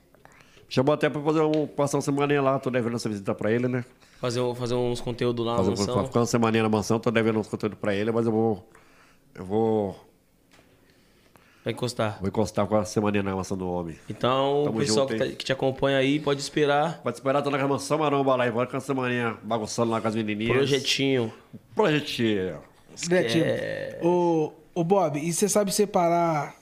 Chamou até pra fazer um, passar uma semaninha lá, tô devendo essa visita pra ele, né? Fazer, um- fazer uns conteúdos lá na Fazer, mansão. pra ficar uma semaninha na mansão, tô devendo uns conteúdos pra ele, mas eu vou. Eu vou. Vai encostar. Vou encostar com a semaninha na mansão do homem. Então, Tamo o pessoal junto, que, tá- que te acompanha aí pode esperar. Pode esperar, tô na mansão maromba lá e bora com a semaninha bagunçando lá com as menininhas. Projetinho. Projetinho. Criativo. É. Ô, ô, Bob, e você sabe separar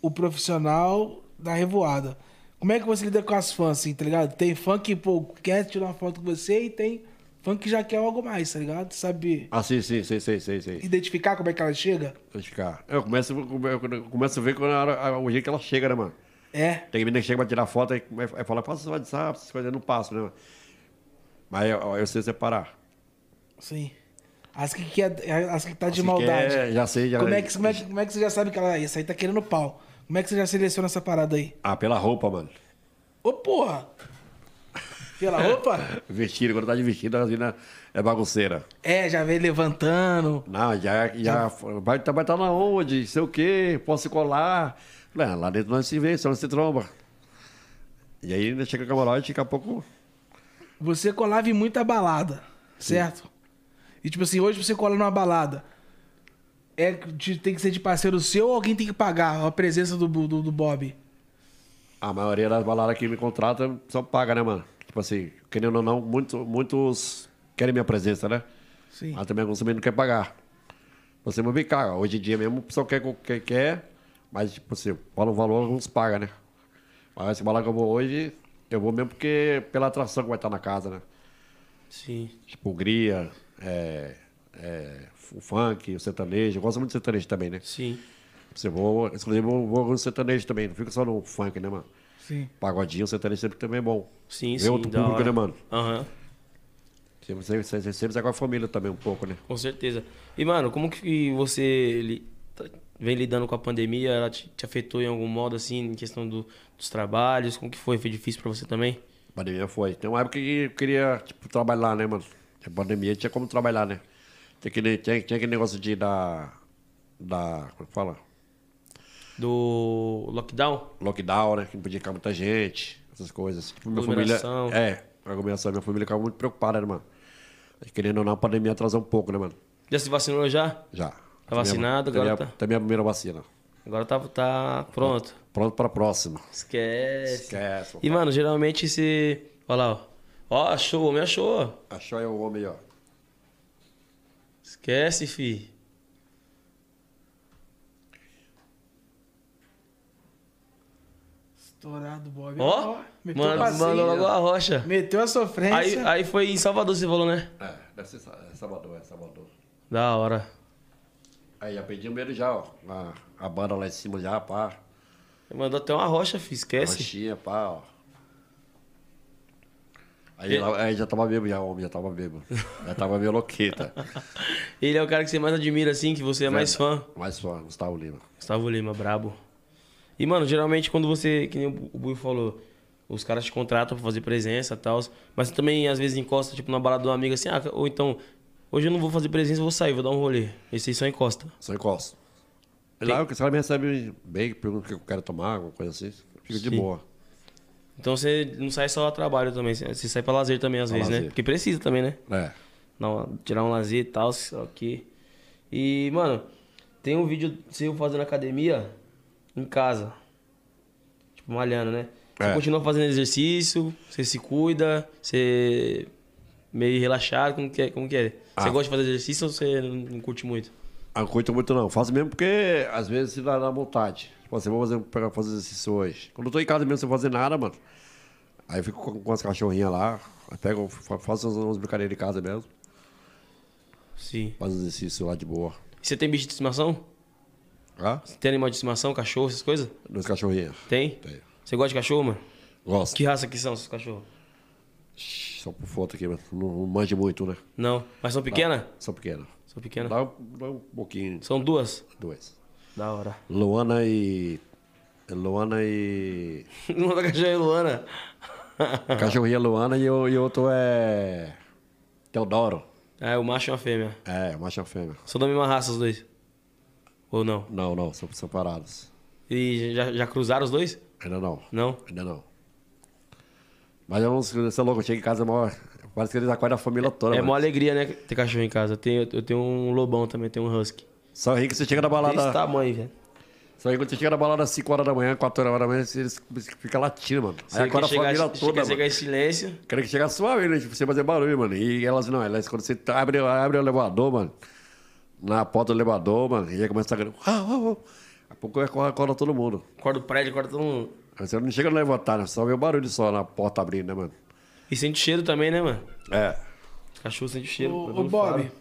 o profissional da revoada? Como é que você lida com as fãs, assim, tá ligado? Tem fã que, pô, quer tirar uma foto com você e tem fã que já quer algo mais, tá ligado? Sabe Ah, sim, sim, sei, sei, sei, sei. identificar como é que ela chega? Deixa eu começo, eu começo a ver quando a hora- o jeito que ela chega, né, mano? É. Tem menina que chega pra tirar foto e fala, passa o WhatsApp, essas coisas, eu não passo, né? mano? Mas eu, eu sei separar. Sim. As que, quer, as que tá de Assim, maldade. que é, já sei, já Como é, que, como, é que, como é que você já sabe que ela. Essa aí tá querendo pau. Como é que você já seleciona essa parada aí? Ah, pela roupa, mano. Ô, porra! Pela roupa? Vestido, quando tá de vestido, a menina é bagunceira. É, já vem levantando. Não, já, já vai estar vai tá na onde, sei o quê, posso colar. Falei, ah, lá dentro nós se vê, só não se tromba. E aí ainda chega o camarote e daqui a pouco. Você colava em muita balada, certo? E tipo assim, hoje você cola numa balada. É, de- tem que ser de parceiro seu ou alguém tem que pagar a presença do, do, do Bob? A maioria das baladas que me contratam só paga, né, mano? Tipo assim, querendo ou não, muito, muitos querem minha presença, né? Sim. Mas também alguns também não querem pagar. Você vai bem caro. Hoje em dia mesmo o pessoal quer, quer, quer mas tipo assim, fala um valor, alguns pagam, né? Mas esse balada que eu vou hoje, eu vou mesmo porque pela atração que vai estar na casa, né? Sim. Tipo, gria, é, é, o funk, o sertanejo. Eu gosto muito de sertanejo também, né? Sim. Você vou, inclusive, eu vou no sertanejo também. Não fica só no funk, né, mano? Sim. Pagodinho, sertanejo sempre também é bom. Sim, Vê sim. outro público, hora. né, mano? Aham. Sempre, sempre, sempre, sempre sai com a família também um pouco, né? Com certeza. E, mano, como que você li- tá- vem lidando com a pandemia? Ela te, te afetou em algum modo, assim, em questão do- dos trabalhos? Como que foi? Foi difícil pra você também? A pandemia foi. Tem uma época que eu queria, tipo, trabalhar, né, mano? A pandemia tinha como trabalhar, né? Tinha aquele, tinha, tinha aquele negócio de dar. Da. Como é que fala? Do lockdown? Lockdown, né? Que não podia ficar muita gente, essas coisas. Tipo, minha família. É, aglomeração. Minha família ficava muito preocupada, né, mano? Querendo ou não, a pandemia atrasou um pouco, né, mano? Já se vacinou já? Já. Tá vacinado, agora tá- Também a primeira vacina. Agora tá, tá pronto. Pronto pra próxima. Esquece. Esquece. E, mano, geralmente você... Olha lá, ó. Ó, achou, o homem achou. Achou aí o homem, ó. Esquece, fi. Estourado, Bob. Ó, meteu mano, o passeio. mandou logo a rocha. Meteu a sofrência. Aí, aí foi em Salvador, você falou, né? É, deve ser é Salvador, é Salvador. Da hora. Aí já pedi o medo já, ó. A, a banda lá em cima já, pá. Mandou até uma rocha, fi. Esquece. Roxinha, pá, ó. Aí, lá- aí já tava bêbado, já, homem já tava bêbado. Já tava meio louqueta. Ele é o cara que você mais admira, assim, que você é mais fã. Mais fã, Gustavo Lima. Gustavo Lima, brabo. E, mano, geralmente quando você, que nem o Bui falou, Os caras te contratam pra fazer presença e tal. Mas você também, às vezes, encosta, tipo, na balada de um amigo assim, ah, ou então, hoje eu não vou fazer presença, vou sair, vou dar um rolê. Esse aí só encosta. Só encosto. E lá os caras me recebem bem, perguntam o que eu quero tomar, alguma coisa assim. Fico de boa. Então você não sai só a trabalho também, você você sai pra lazer também, às Pra vezes, né? lazer. Porque precisa também, né? É. Uma- tirar um lazer e tal, ok. E, mano, tem um vídeo seu fazendo academia em casa. Tipo, malhando, né? Você É. continua fazendo exercício, você se cuida, você meio relaxado, como que é? Como que é? Você Ah. gosta de fazer exercício ou você não, não curte muito? Ah, não curto muito não. Faço mesmo porque às vezes se dá na vontade. Assim, vou fazer, pegar, fazer exercício hoje. Quando eu tô em casa mesmo sem fazer nada, mano. Aí eu fico com, com as cachorrinhas lá. Pego, fa- faço umas, umas brincadeiras em casa mesmo. Sim. Faço exercício lá de boa. E você tem bicho de estimação? Ah? Você tem animal de estimação, cachorro, essas coisas? Duas cachorrinhas. Tem? Tenho. Você gosta de cachorro, mano? Gosto. Que raça que são esses cachorros? Só por foto aqui, mas não, não manje muito, né? Não. Mas são pequenas? São pequenas. São pequenas. Dá, um- dá um pouquinho. São duas? Duas. Da hora. Luana e. Luana e. O da cachorra é Luana. Cachorrinha Luana e o e outro é. Teodoro. É, o macho e a fêmea. É, macho e fêmea. São da mesma raça os dois? Ou não? Não, não, são separados. E já, já cruzaram os dois? Ainda não. Não? Ainda não. Mas é uns. Você é louco, eu chego em casa, é maior, parece que eles acordam a família toda. É mano. mó alegria, né? Ter cachorro em casa. Eu tenho, eu tenho um lobão também, tenho um husky. Só ri que você chega na balada. Desse tamanho, velho. Só ri quando você chega na balada às 5 horas da manhã, 4 horas da manhã, eles ficam latindo, mano. Você Aí acorda a chegar, família toda, quer chegar em silêncio. Quero que chegue suave, né? Tipo, você fazer barulho, mano. E elas não, elas quando você abre, abre o elevador, mano. Na porta do elevador, mano. E aí começa a gritar. Ah, ah, ah. Daqui a pouco acorda, acorda todo mundo. Acorda o prédio, acorda todo mundo. Aí você não chega a levantar, né? Só vê o barulho só na porta abrindo, né, mano? E sente cheiro também, né, mano? É. Os cachorros sentem cheiro. Ô, Bob, fala.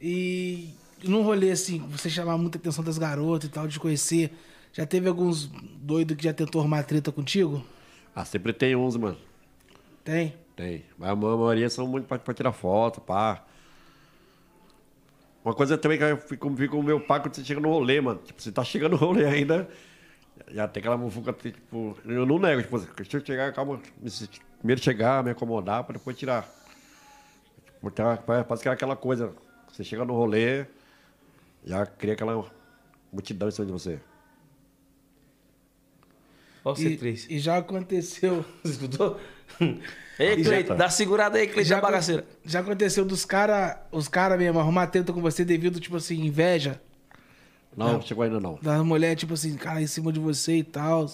e num rolê assim, você chamar muita atenção das garotas e tal, de conhecer, já teve alguns doidos que já tentou arrumar treta contigo? Ah, sempre tem uns, mano. Tem? Tem. Mas a maioria são muito pra, pra tirar foto, pá. Uma coisa também que eu fico, fico com o meu pai quando você chega no rolê, mano. Tipo, você tá chegando no rolê ainda. Já tem aquela mufuca, tipo. Eu não nego, tipo, deixa eu chegar, calma. me- Primeiro chegar, me acomodar, pra depois tirar. Tipo, tem uma- parece que é aquela coisa. Você chega no rolê, já cria aquela multidão em cima de você. Ó, E, C3. e já aconteceu. Você escutou? Ei, E já Cleiton, tá. dá segurada aí, Cleiton, Já, da bagaceira. já aconteceu dos caras, os caras mesmo, arrumar treta com você devido, tipo assim, inveja Não, chegou ainda não. da mulher, tipo assim, cara, em cima de você e tal.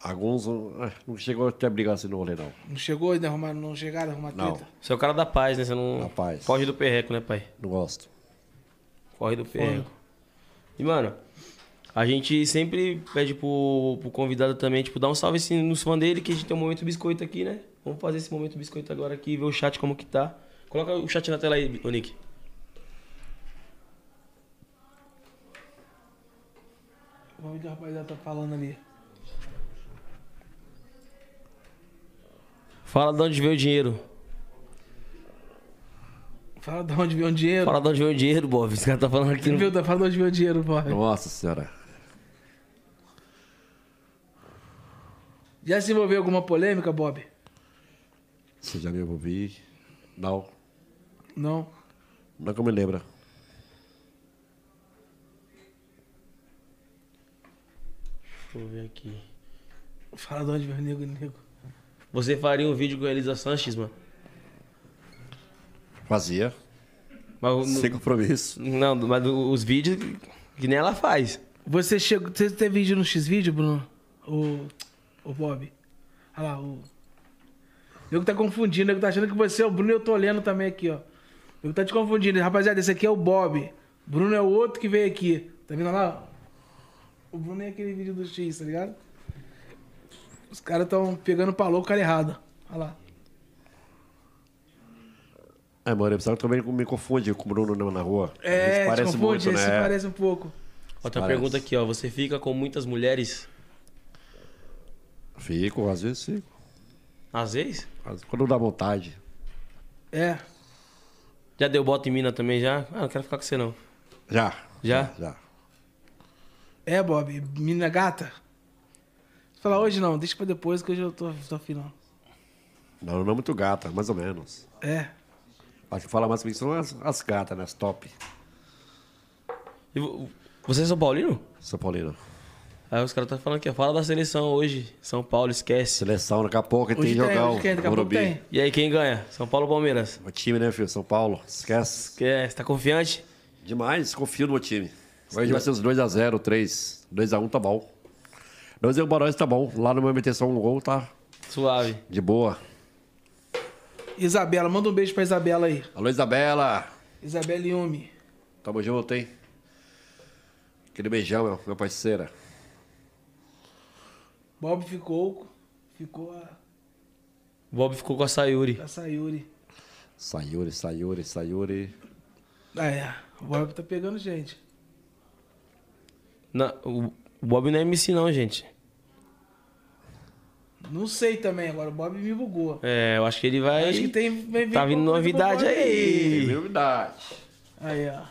Alguns eh, não chegou até brigar assim no rolê, não. Não chegou ainda arrumar, não chegaram a arrumar Não. treta? Você é o cara da paz, né? Você não. Da paz. Foge do perreco, né, pai? Não gosto. Corre do perreco. E, mano, a gente sempre pede pro, pro convidado também, tipo, dar um salve assim, nos fãs dele, que a gente tem um momento biscoito aqui, né? Vamos fazer esse momento biscoito agora aqui, ver o chat como que tá. Coloca o chat na tela aí, ô Nick. O que o rapaziada tá falando ali. Fala de onde veio o dinheiro. Fala de onde veio o dinheiro. Fala de onde veio o dinheiro, Bob. Esse cara tá falando aqui. no-? Fala de onde veio o dinheiro, pô. Nossa senhora. Já se envolveu alguma polêmica, Bob? Você já me envolvi? Não. Não. Não que eu me lembro. Deixa eu ver aqui. Fala de onde veio o nego, nego. Você faria um vídeo com a Elisa Sanches, mano? Fazia. Mas, o- Sem compromisso. não, mas os vídeos que nem ela faz. Você chegou. Você teve vídeo no X-Vídeo, Bruno? O. O Bob? Olha lá, o. O nego tá confundindo, o nego tá achando que você é o Bruno e eu tô olhando também aqui, ó. O nego tá te confundindo. Rapaziada, esse aqui é o Bob. Bruno é o outro que veio aqui. Tá vendo lá? O Bruno é aquele vídeo do X, tá ligado? Os caras tão pegando pra louco o cara errado. Olha lá. É, mano, eu pensava que também me confunde com o Bruno na- rua. É, parece confunde, muito, né? parece um pouco. Outra Parece. pergunta aqui, ó. Você fica com muitas mulheres? Fico, às vezes fico. Às vezes? Quando dá vontade. É. Já deu bota em mina também já? Ah, não quero ficar com você não. Já. Já? Já. É, Bob. Mina gata. Falar hoje não, deixa pra depois que hoje eu tô, tô não. Não, não é muito gata, mais ou menos. É. Acho que fala mais são as, as gatas, né? As top. E vo- Você é São Paulino? São Paulino. Aí os caras estão falando que fala da seleção hoje. São Paulo, esquece. Seleção, daqui a pouco tem Hoje que tem, jogar hoje o tem, daqui a pouco Morumbi. tem. E aí, quem ganha? São Paulo ou Palmeiras? O time, né, filho? São Paulo. Esquece. Você tá confiante? Demais, confio no meu time. Hoje vai ser uns 2x0, 3. 2x1 tá bom. 2x1 Barões tá bom. Lá no meu só um gol, tá Suave. de boa. Isabela, manda um beijo pra Isabela aí. Alô, Isabela. Isabela Yumi. Tamo junto, hein? Aquele beijão, meu, meu parceira. Bob ficou. Ficou a, O Bob ficou com a Sayuri. a Sayuri. Sayuri, Sayuri, Sayuri. Ah, é. O Bob tá pegando gente. Na- o, o Bob não é MC não, gente. Não sei também, agora o Bob me bugou. É, eu acho que ele vai... Acho que tem. Vai vir Tá vindo novidade Bob aí. Novidade. Aí, ó.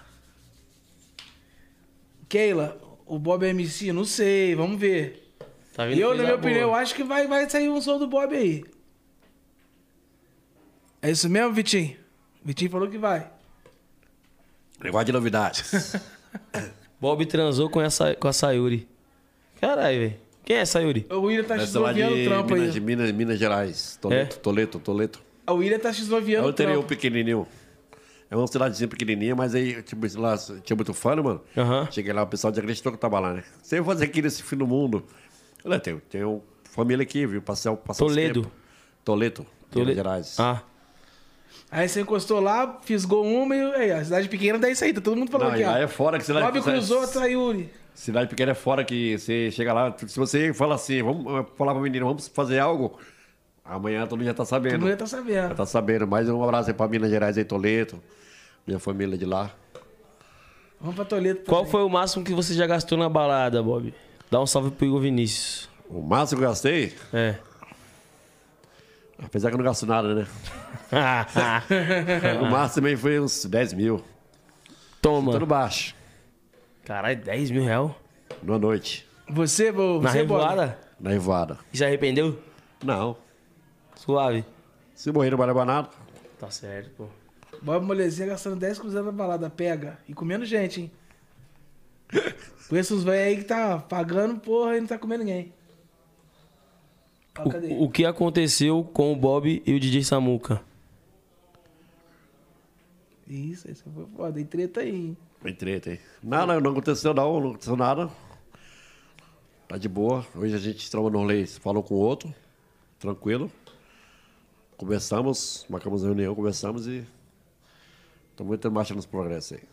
Keila, o Bob é MC? Não sei, vamos ver. Tá vindo eu, na minha boa. opinião, eu acho que vai, vai sair um som do Bob aí. É isso mesmo, Vitinho? Vitinho falou que vai. Negócio de novidades. Bob transou com, essa, com a Sayuri. Caralho, velho. Quem é a Sayuri? O William tá Essa lá de x-noviando o trampo Minas, de aí. Minas, Minas Gerais. Toledo, É? Toledo, Toledo. O William tá É x-noviando o o interior trampo. pequenininho. É uma cidadezinha pequenininha, mas aí, tipo, lá tinha muito fã, né, mano? Aham. Cheguei lá, o pessoal já acreditou que eu tava lá, né? Você vai fazer aqui nesse fim do mundo. Olha, tem, tem uma família aqui, viu? Passar, passar uns Toledo. Toledo, Tole- Minas Gerais. Ah. Aí você encostou lá, fisgou uma e aí, a cidade pequena dá isso aí, tá todo mundo falando Não, aqui, e ó. lá é fora que cidade Bob cruzou a Sayuri. Cidade pequena é fora que você chega lá, se você fala assim, vamos falar pra menina, vamos fazer algo, amanhã todo mundo já tá sabendo. Todo mundo já tá sabendo. Já tá sabendo. Mais um abraço aí pra Minas Gerais aí, Toledo. Minha família de lá. Vamos pra Toledo. Qual foi o máximo que você já gastou na balada, Bob? Dá um salve pro Igor Vinícius. O máximo que eu gastei, É. apesar que eu não gasto nada, né? O máximo também foi uns 10 mil. Toma. Tudo baixo. Caralho, 10 mil real? Numa noite. Você, vô, Na você, Bob? revoada? Na revoada. E se arrependeu? Não. Suave. Se morrer não nada. Tá certo, pô. Bob Molezinha gastando 10 cruzeiros na balada, pega. E comendo gente, hein? Conheço uns velhos aí que tá pagando, porra, e não tá comendo ninguém. Ó? O, o que aconteceu com o Bob e o DJ Samuca? Isso, isso foi foda. Tem treta aí, hein? Foi treta, hein? Nada, não aconteceu não, não aconteceu nada. Tá de boa. Hoje a gente trama no rolê, falou com o outro. Tranquilo. Conversamos, marcamos a reunião, conversamos e... Estamos muito marcha nos progressos aí.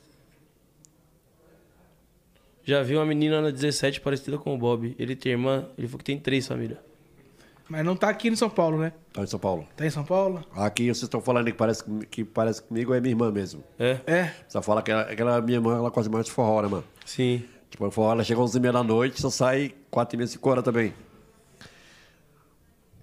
Já vi uma menina na 17 parecida com o Bob. Ele tem irmã, ele falou que tem três famílias. Mas não tá aqui em São Paulo, né? Tá em São Paulo. Tá em São Paulo? Aqui vocês estão falando que parece, que parece comigo é minha irmã mesmo. É? É. Você fala que ela, aquela minha irmã, ela quase mais de forró, né, mano? Sim. Tipo, forró, ela chega às 11 e meia da noite, só sai 4 e meia, 5 horas também.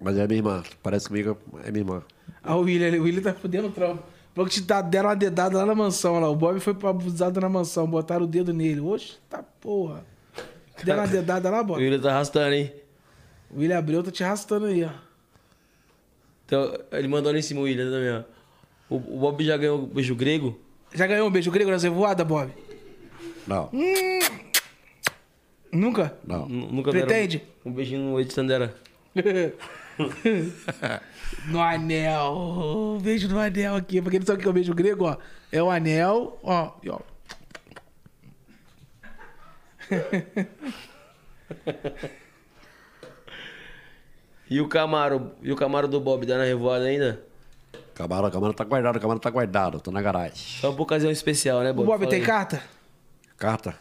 Mas é minha irmã. Parece comigo, é minha irmã. Ah, o William, o William tá fudendo o trampo. Falou que te deram uma dedada lá na mansão. Lá. O Bob foi abusado na mansão. Botaram o dedo nele. Oxe, tá porra. Deram uma dedada lá, O Bob. William tá arrastando, hein? O William Abreu tá te arrastando aí, ó. Então, ele mandou lá em cima o William também, ó. O, o Bob já ganhou o beijo grego? Já ganhou um beijo grego na revoada, Bob? Não, Nunca? não. N- Nunca Pretende? Um beijinho no Ed Sandera. no anel. Um beijo no anel aqui. Pra quem não sabe o que é o beijo grego, ó. É o anel, ó. E, ó. E o Camaro? E o Camaro do Bob dá na revoada ainda? Camarão, camarão tá guardado, camarão tá guardado. Tô na garagem. Só por ocasião especial, né, O Bob? Bob Fala tem aí. carta? Carta?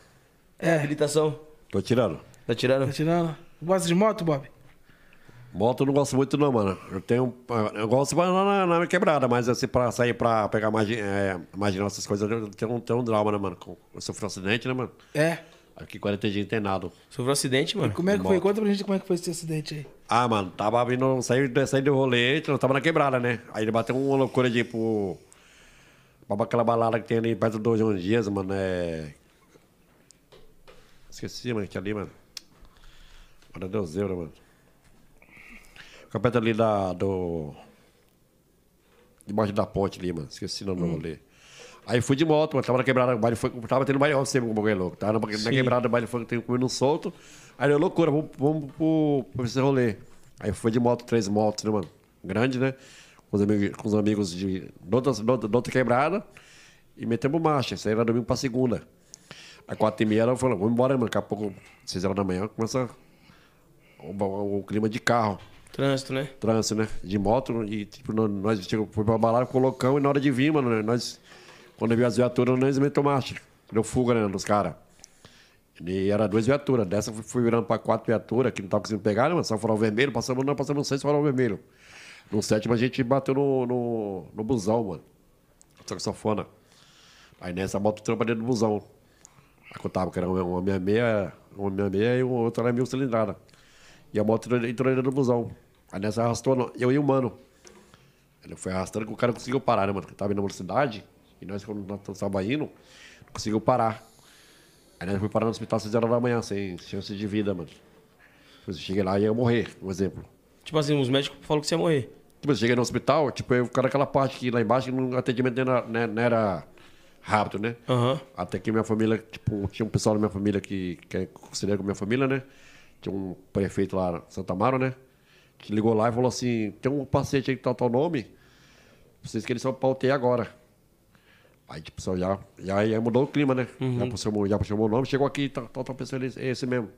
É. Habilitação? Tô tirando. Tá tirando? Tá tirando? Gosta de moto, Bob? Moto eu não gosto muito não, mano. Eu tenho... Eu gosto pra na, na, na quebrada, mas assim, pra sair pra pegar margem, é, marginal, essas coisas, eu tenho, um- tenho um drama, né, mano? Com- Eu sofri um acidente, né, mano? É. Aqui 40 dias internado. Sofreu um acidente, mano? Como é que foi? Moto. Conta pra gente como é que foi esse acidente aí. Ah, mano, tava vindo, saí, saí do rolê, eu tava na quebrada, né? Aí ele bateu uma loucura de ir pro. Pra aquela balada que tem ali perto do João Dias, mano, é. Esqueci, mano, que tinha ali, mano. Meu Deus, Deus, mano. Fica perto ali da. Do... Debaixo da ponte ali, mano. Esqueci o nome do rolê. Aí fui de moto, mano. Tava na quebrada, baile foi, tava tendo baile sempre com o bagulho louco. Tava na, na quebrada, baile foi, tem comendo solto. Aí deu loucura, vamos, vamos pro, pro esse rolê. Aí fui de moto, três motos, né, mano? Grande, né? Com os amigos, com os amigos de, de, outra, de, outra, quebrada. E metemos marcha. Isso aí era domingo pra segunda. Aí quatro e meia ela falou, vamos embora, mano. Daqui a pouco, seis horas da manhã, começa o, o- o clima de carro. Trânsito, né? Trânsito, né? De moto. E, tipo, nós, nós chegamos, foi pra balada, colocamos e na hora de vir, mano, né, nós... Quando viu as viaturas, nós metemos marcha. Deu fuga, né, dos caras. E era duas viaturas. Dessa fui, virando pra quatro viaturas, que não tava conseguindo pegar, né, mano? Só farol vermelho. Passamos, nós passamos seis farol vermelho. No sétimo, a gente bateu no, no, no busão, mano. Saxofona. Aí nessa moto trampa dentro do busão. Aí contava que era uma uma 66, uma 66 e o outro era mil cilindrada. E a moto entrou dentro do busão. Aí nessa arrastou eu e o mano. Ele foi arrastando que o cara conseguiu parar, né, mano? Porque tava indo na velocidade. E nós, quando nós estávamos indo, não conseguiu parar. Aí nós fomos parar no hospital às 6 horas da manhã, sem chance de vida, mano. Eu cheguei lá e ia morrer, um exemplo. Tipo assim, os médicos falaram que você ia morrer. Tipo, eu cheguei no hospital, tipo, eu ficar naquela parte que lá embaixo o atendimento não era, né, não era rápido, né? Aham. Até que minha família, tipo, tinha um pessoal da minha família que, que é considerado com minha família, né? Tinha um prefeito lá, em Santa Amaro, né? Que ligou lá e falou assim: tem um paciente aí que tá tal nome, vocês querem só pra UTI agora. Aí, tipo, só já, já, mudou o clima, né? Já, chamou, já chamou o nome, chegou aqui, tal, tal, tal pessoa, ele- é esse mesmo.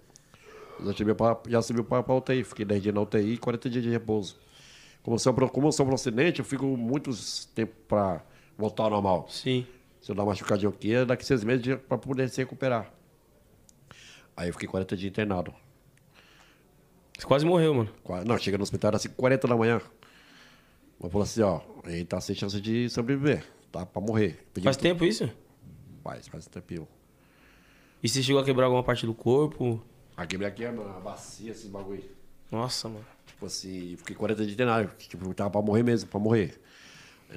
Já subiu pra, já subiu pra, pra UTI, fiquei 10 dias na UTI e 40 dias de repouso. Como eu sou, como eu sou um acidente, eu fico muitos tempo pra voltar ao normal. Sim. Se eu dar uma machucadinha aqui, é daqui seis meses para poder se recuperar. Aí eu fiquei 40 dias internado. Você quase morreu, mano. Não, chega no hospital, era assim, 40 da manhã. Mas falou assim, ó, ele tá sem chance de sobreviver. Tá pra morrer. Pedi Faz tudo. tempo isso? Faz, faz tempinho. E você chegou a quebrar alguma parte do corpo? Aqui, aqui é uma bacia, esses bagulho. Nossa, mano. Tipo assim, fiquei 40 dias internado. Tipo, tava pra morrer mesmo, pra morrer.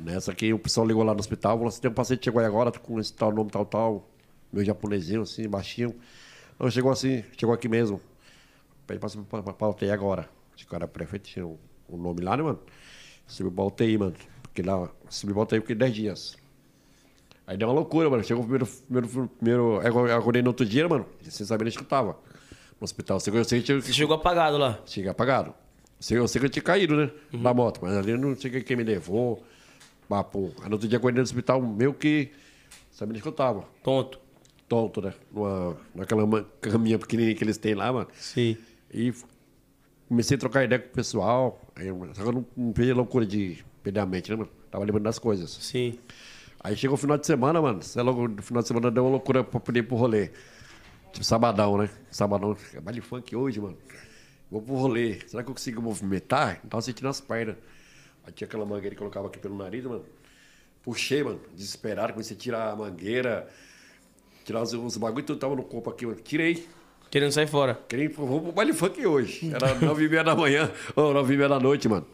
Nessa aqui, o pessoal ligou lá no hospital, falou assim, tem um paciente que chegou aí agora, com esse tal nome, tal, tal. Meu japonesinho, assim, baixinho. Não, chegou assim, chegou aqui mesmo. Pede pra subir pra, pra, pra UTI agora. Esse cara prefeito tinha o um, nome lá, né, mano? Subiu pra UTI, mano. Porque lá, subiu pra UTI porque 10 dias. Aí deu uma loucura, mano. Chegou o primeiro. primeiro, primeiro aí eu acordei no outro dia, mano. Sem saber nem que eu tava. No hospital. Eu sei que eu Você chegou apagado lá. Cheguei apagado. Sei- Eu sei que eu tinha caído, né? Na moto, mas ali eu não sei quem me levou. Papo. Aí no outro dia, acordei no hospital, meio que. Sabia nem que eu tava. Tonto. Tonto, né? Numa, naquela caminha pequenininha que eles têm lá, mano. Sim. E comecei a trocar ideia com o pessoal. Aí, só que eu não, não peguei loucura de perder a mente, né, mano? Tava lembrando das coisas. Sim. Aí chegou o final de semana, mano. Você é louco, no final de semana deu uma loucura pra poder ir pro rolê. Tipo, sabadão, né? Sabadão, é baile funk hoje, mano. Vou pro rolê. Será que eu consigo movimentar? Não tava sentindo as pernas. Aí tinha aquela mangueira que colocava aqui pelo nariz, mano. Puxei, mano. Desesperado, comecei a tirar a mangueira. Tirar os, os bagulho tudo tava no corpo aqui, mano. Tirei. Querendo sair fora. Querem, vou pro baile funk hoje. Era nove e meia da manhã, ou nove e meia da noite, mano.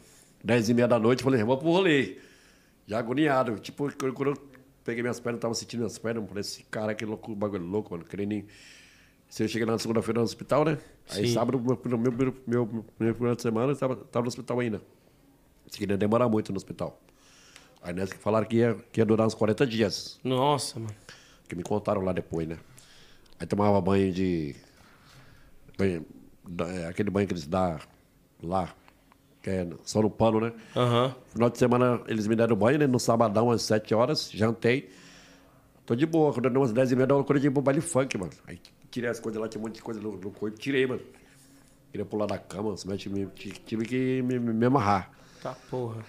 Dez e meia da noite, falei, vamos pro rolê. Já agoniado. Tipo, quando eu peguei minhas pernas, tava sentindo minhas pernas, falei, esse cara que louco, bagulho louco, mano. Querendo eu cheguei lá na segunda-feira no hospital, né? Aí Sim. sábado, meu, meu, meu, meu, final de semana, eu tava, tava no hospital ainda. Isso que ia demorar muito no hospital. Aí nessa que falaram que ia, que ia durar uns 40 dias. Nossa, mano. Que me contaram lá depois, né? Aí tomava banho de. Banho- é, aquele banho que eles dão lá, que é só no pano, né? Aham. Final de semana eles me deram banho, né? No sabadão, às 7 horas, jantei. Tô de boa, quando deu umas 10 e meia, de ir pro baile funk, mano. Aí tirei as coisas lá, tinha um monte de coisa no, no corpo, tirei, mano. Queria pular da cama, tive tive que me, me- me amarrar. Tá porra.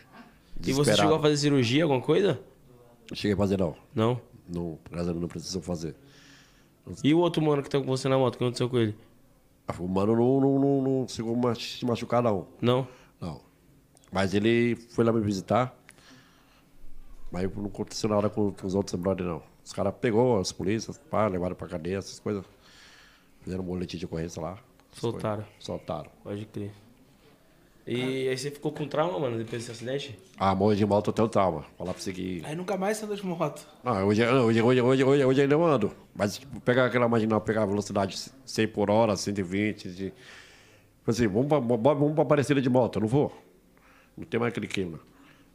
E você chegou a fazer cirurgia, alguma coisa? Não cheguei a fazer, não. Não. Não, graças a Deus, não precisou fazer. E o outro mano que tá com você na moto, o que aconteceu com ele? O mano não, não, não, não chegou a se machucar, não. Não? Não. Mas ele foi lá me visitar. Mas não aconteceu nada com, com os outros brothers, não. Os caras pegou as polícias, pá, levaram pra cadeia, essas coisas. Fizeram um boletim de ocorrência lá. Soltaram. coisas. Soltaram. Pode crer. E aí você ficou com trauma, mano, depois desse acidente? Ah, morro de moto até o trauma. Falar pra você que. Aí nunca mais você anda de moto. Não, hoje, hoje, hoje, hoje, hoje, hoje ainda eu ando. Mas tipo, pegar aquela marginal, pegar a velocidade 100 por hora, 120. De... assim, vamos pra, vamos pra Aparecida de moto. Eu não vou. Não tem mais aquele clima.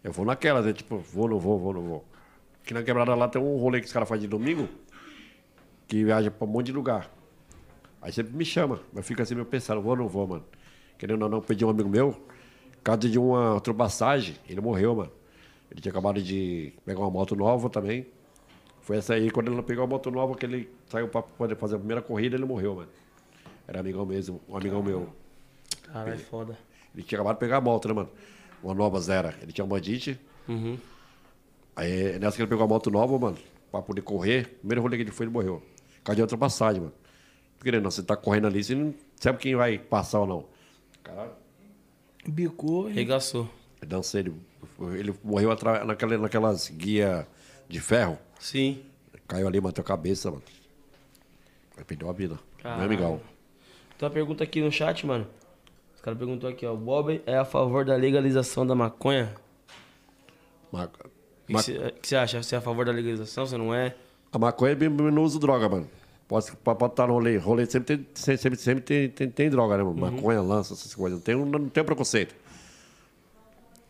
Eu vou naquela, né? Tipo, vou, não vou, vou, não vou. Aqui na quebrada lá tem um rolê que os caras fazem de domingo, que viaja pra um monte de lugar. Aí sempre me chama, mas fica assim meio pensando, vou ou não vou, mano. Querendo ou não, pedi um amigo meu, caso de uma ultrapassagem, ele morreu, mano. Ele tinha acabado de pegar uma moto nova também. Foi essa aí, quando ele pegou a moto nova, que ele saiu pra poder fazer a primeira corrida, ele morreu, mano. Era amigão mesmo, um amigão meu. Caralho, foda. Ele tinha acabado de pegar a moto, né, mano? Uma nova zero. Ele tinha um bandite. Uhum. Aí, nessa que ele pegou a moto nova, mano, pra poder correr, primeiro rolê que ele foi, ele morreu. Por causa de ultrapassagem, mano. Porque não, você tá correndo ali, você não sabe quem vai passar ou não. Caralho. Bicou. e- Regaçou. Dancei, ele, ele morreu atra- naquela, naquelas guias de ferro. Sim. Caiu ali, bateu a cabeça, mano. Aí perdeu a vida. Caralho. Meu amigão. Tem uma pergunta aqui no chat, mano. Os caras perguntou aqui, ó. O Bob é a favor da legalização da maconha? Ma- O que você acha? Você é a favor da legalização? Você não é? A maconha eu não uso droga, mano. Pode, pode pode estar no rolê. Rolê sempre tem, sempre, sempre, tem, tem, tem droga, né? Uhum. Maconha, lança, essas coisas. Não tem, não tem preconceito.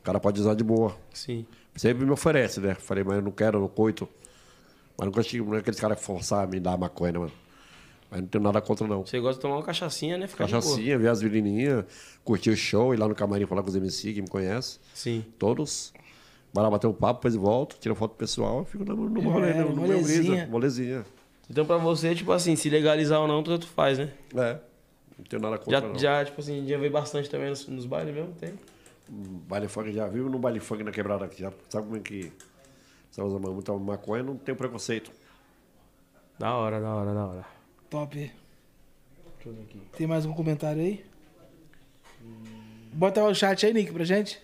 O cara pode usar de boa. Sim. Sempre me oferece, né? Falei, mas eu não quero, eu não coito. Mas nunca tive, não é aqueles caras que forçar a me dar maconha, né, mano? Mas não tenho nada contra, não. Você gosta de tomar uma cachaçinha, né? Ficar. Cachaçinha, ver as menininhas, curtir o show, ir lá no camarim falar com os MC que me conhecem. Sim. Todos. Vai lá bater um papo, depois volto, tiro foto pessoal, fico no, no Já rolê, era, no, no meu brisa, molezinha. Então pra você, tipo assim, se legalizar ou não, tanto faz, né? É. Não tenho nada contra, Já, não. já, tipo assim, já veio bastante também nos, nos bailes mesmo, tem? Baile funk já viu no baile funk na quebrada aqui. Já sabe como é que. Você usa muita maconha, não tem preconceito. Da hora, da hora, da hora. Top. Tem mais algum comentário aí? Bota o chat aí, Nick, pra gente.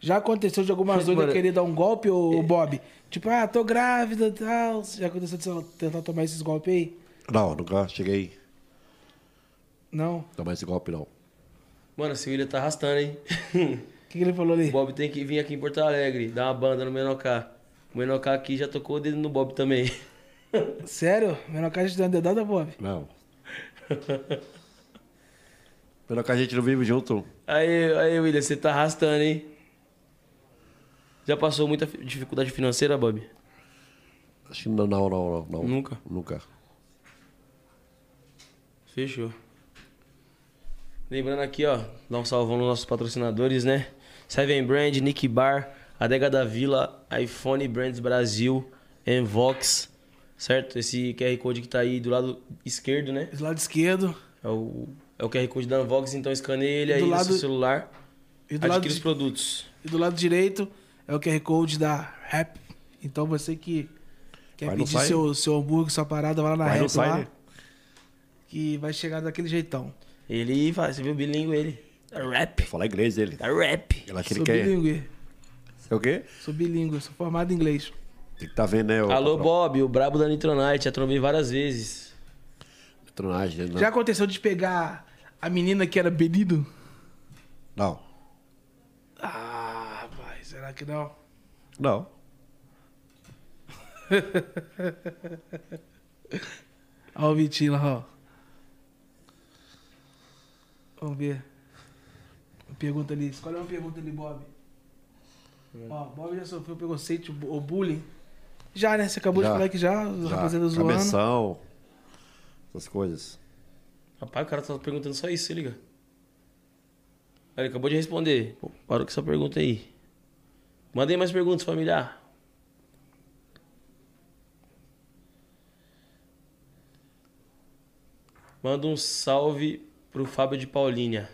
Já aconteceu de algumas doidas Mano, querer dar um golpe, ô Bob? Tipo, ah, tô grávida e tal. Já aconteceu de você tentar tomar esses golpes aí? Não, nunca cheguei Não. tomar esse golpe, não. Mano, esse William tá arrastando, hein? O que, que ele falou ali? o Bob tem que vir aqui em Porto Alegre, dar uma banda no Menocá. O Menocá aqui já tocou o dedo no Bob também. Sério? Menor que a gente deu uma dedada, Bob? Não. Pelo que a gente não vive junto. Aí, aí, William, você tá arrastando, hein? Já passou muita fi- dificuldade financeira, Bob? Acho que não, não, não, não. não. Nunca? Nunca. Fechou. Lembrando aqui, ó, dar um salvão nos nossos patrocinadores, né? Seven Brand, Nick Bar, Adega da Vila, iPhone Brands Brasil, Envox, certo? Esse QR Code que tá aí do lado esquerdo, né? Do lado esquerdo. É o, é o QR Code da Envox, então escaneie ele aí Do no lado- seu celular. E do, lado Adquire os produtos. e do lado direito é o QR Code da Rap. Então você que quer Vai pedir seu, seu hambúrguer, sua parada, vai lá na Vai Rap lá. Que vai chegar daquele jeitão. Ele faz, você viu o bilíngue ele? Da rap. Falar inglês dele. Da rap. Ele acha que Sou ele quer. bilíngue. É o quê? Sou bilíngue, sou formado em inglês. Tem que tá vendo, né? o Alô, patrão? Bob, o brabo da Nitronite. Já trombei várias vezes. Tronagem, né? Já aconteceu de pegar a menina que era benido? Não. Será que não? Não. Olha o Vitinho lá, ó. Vamos ver. Pergunta ali. Escolhe uma pergunta ali, Bob. Ó, Bob já sofreu preconceito ou bullying? Já, né? Você acabou Já. de falar que já, os Já. rapaziada zoando. Cabeção. Essas coisas. Rapaz, o cara tá perguntando só isso, se liga. Ele acabou de responder. Pô, parou com essa pergunta aí. Mandei mais perguntas, familiar. Manda um salve pro Fábio de Paulínia.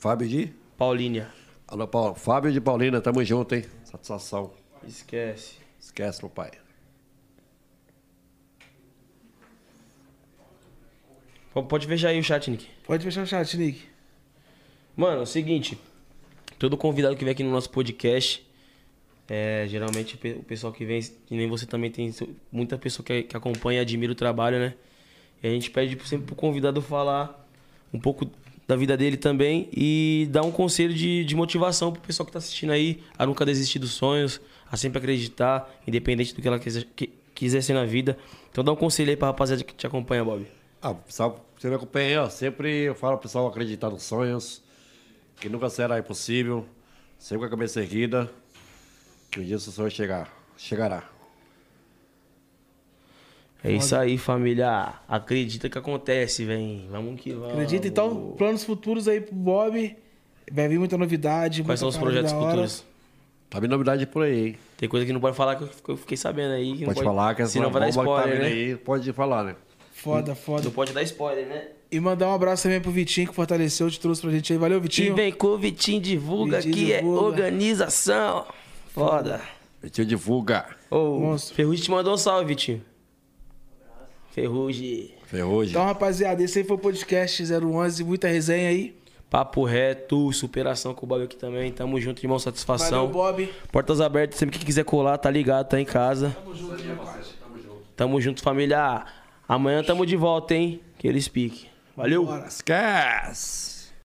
Fábio de? Paulínia. Alô, Paulo. Fábio de Paulina, tamo junto, hein? Satisfação. Esquece. Esquece, meu pai. Pode fechar aí o chat, Nick. Pode fechar o chat, Nick. Mano, é o seguinte. Todo convidado que vem aqui no nosso podcast, é, geralmente o pe- o pessoal que vem, que nem você também tem muita pessoa que, que acompanha e admira o trabalho, né? E a gente pede sempre pro convidado falar um pouco da vida dele também e dar um conselho de, de motivação pro pessoal que tá assistindo aí a nunca desistir dos sonhos, a sempre acreditar, independente do que ela quiser, que, quiser ser na vida. Então dá um conselho aí pra rapaziada que te acompanha, Bob. Ah, pessoal, você me acompanha aí, ó. Sempre eu falo pro pessoal acreditar nos sonhos, que nunca será impossível, sempre com a cabeça erguida, que um dia seu sonho chegar, chegará. É isso aí, família. Acredita que acontece, vem. Vamos que vamos. Acredita? Então, planos futuros aí pro Bob. Vai vir muita novidade. Quais muita são os projetos futuros? Tá vindo novidade por aí, hein? Tem coisa que não pode falar que eu fiquei sabendo aí. Que Pode, não falar que essa Senão vai dar tá spoiler, vindo né? aí, pode falar, né? Foda, foda. Não pode dar spoiler, né? E mandar um abraço também pro Vitinho que fortaleceu, te trouxe pra gente aí. Valeu, E Vitinho. vem com o Vitinho Divulga, Vitinho que Divulga. é organização. Foda. Vitinho divulga. Ô, Monstro. Ferrugem te mandou um salve, Vitinho. Ferrugem. Ferrugem. Então, rapaziada, esse aí foi o podcast 011. Muita resenha aí. Papo reto, superação com o Bob aqui também. Tamo junto, irmão. Satisfação. Valeu, Bob. Portas abertas, sempre que quiser colar, tá ligado, tá em casa. Tamo junto, família. Amanhã tamo de volta, hein? Que eles piquem. Valeu. Bora. Esquece!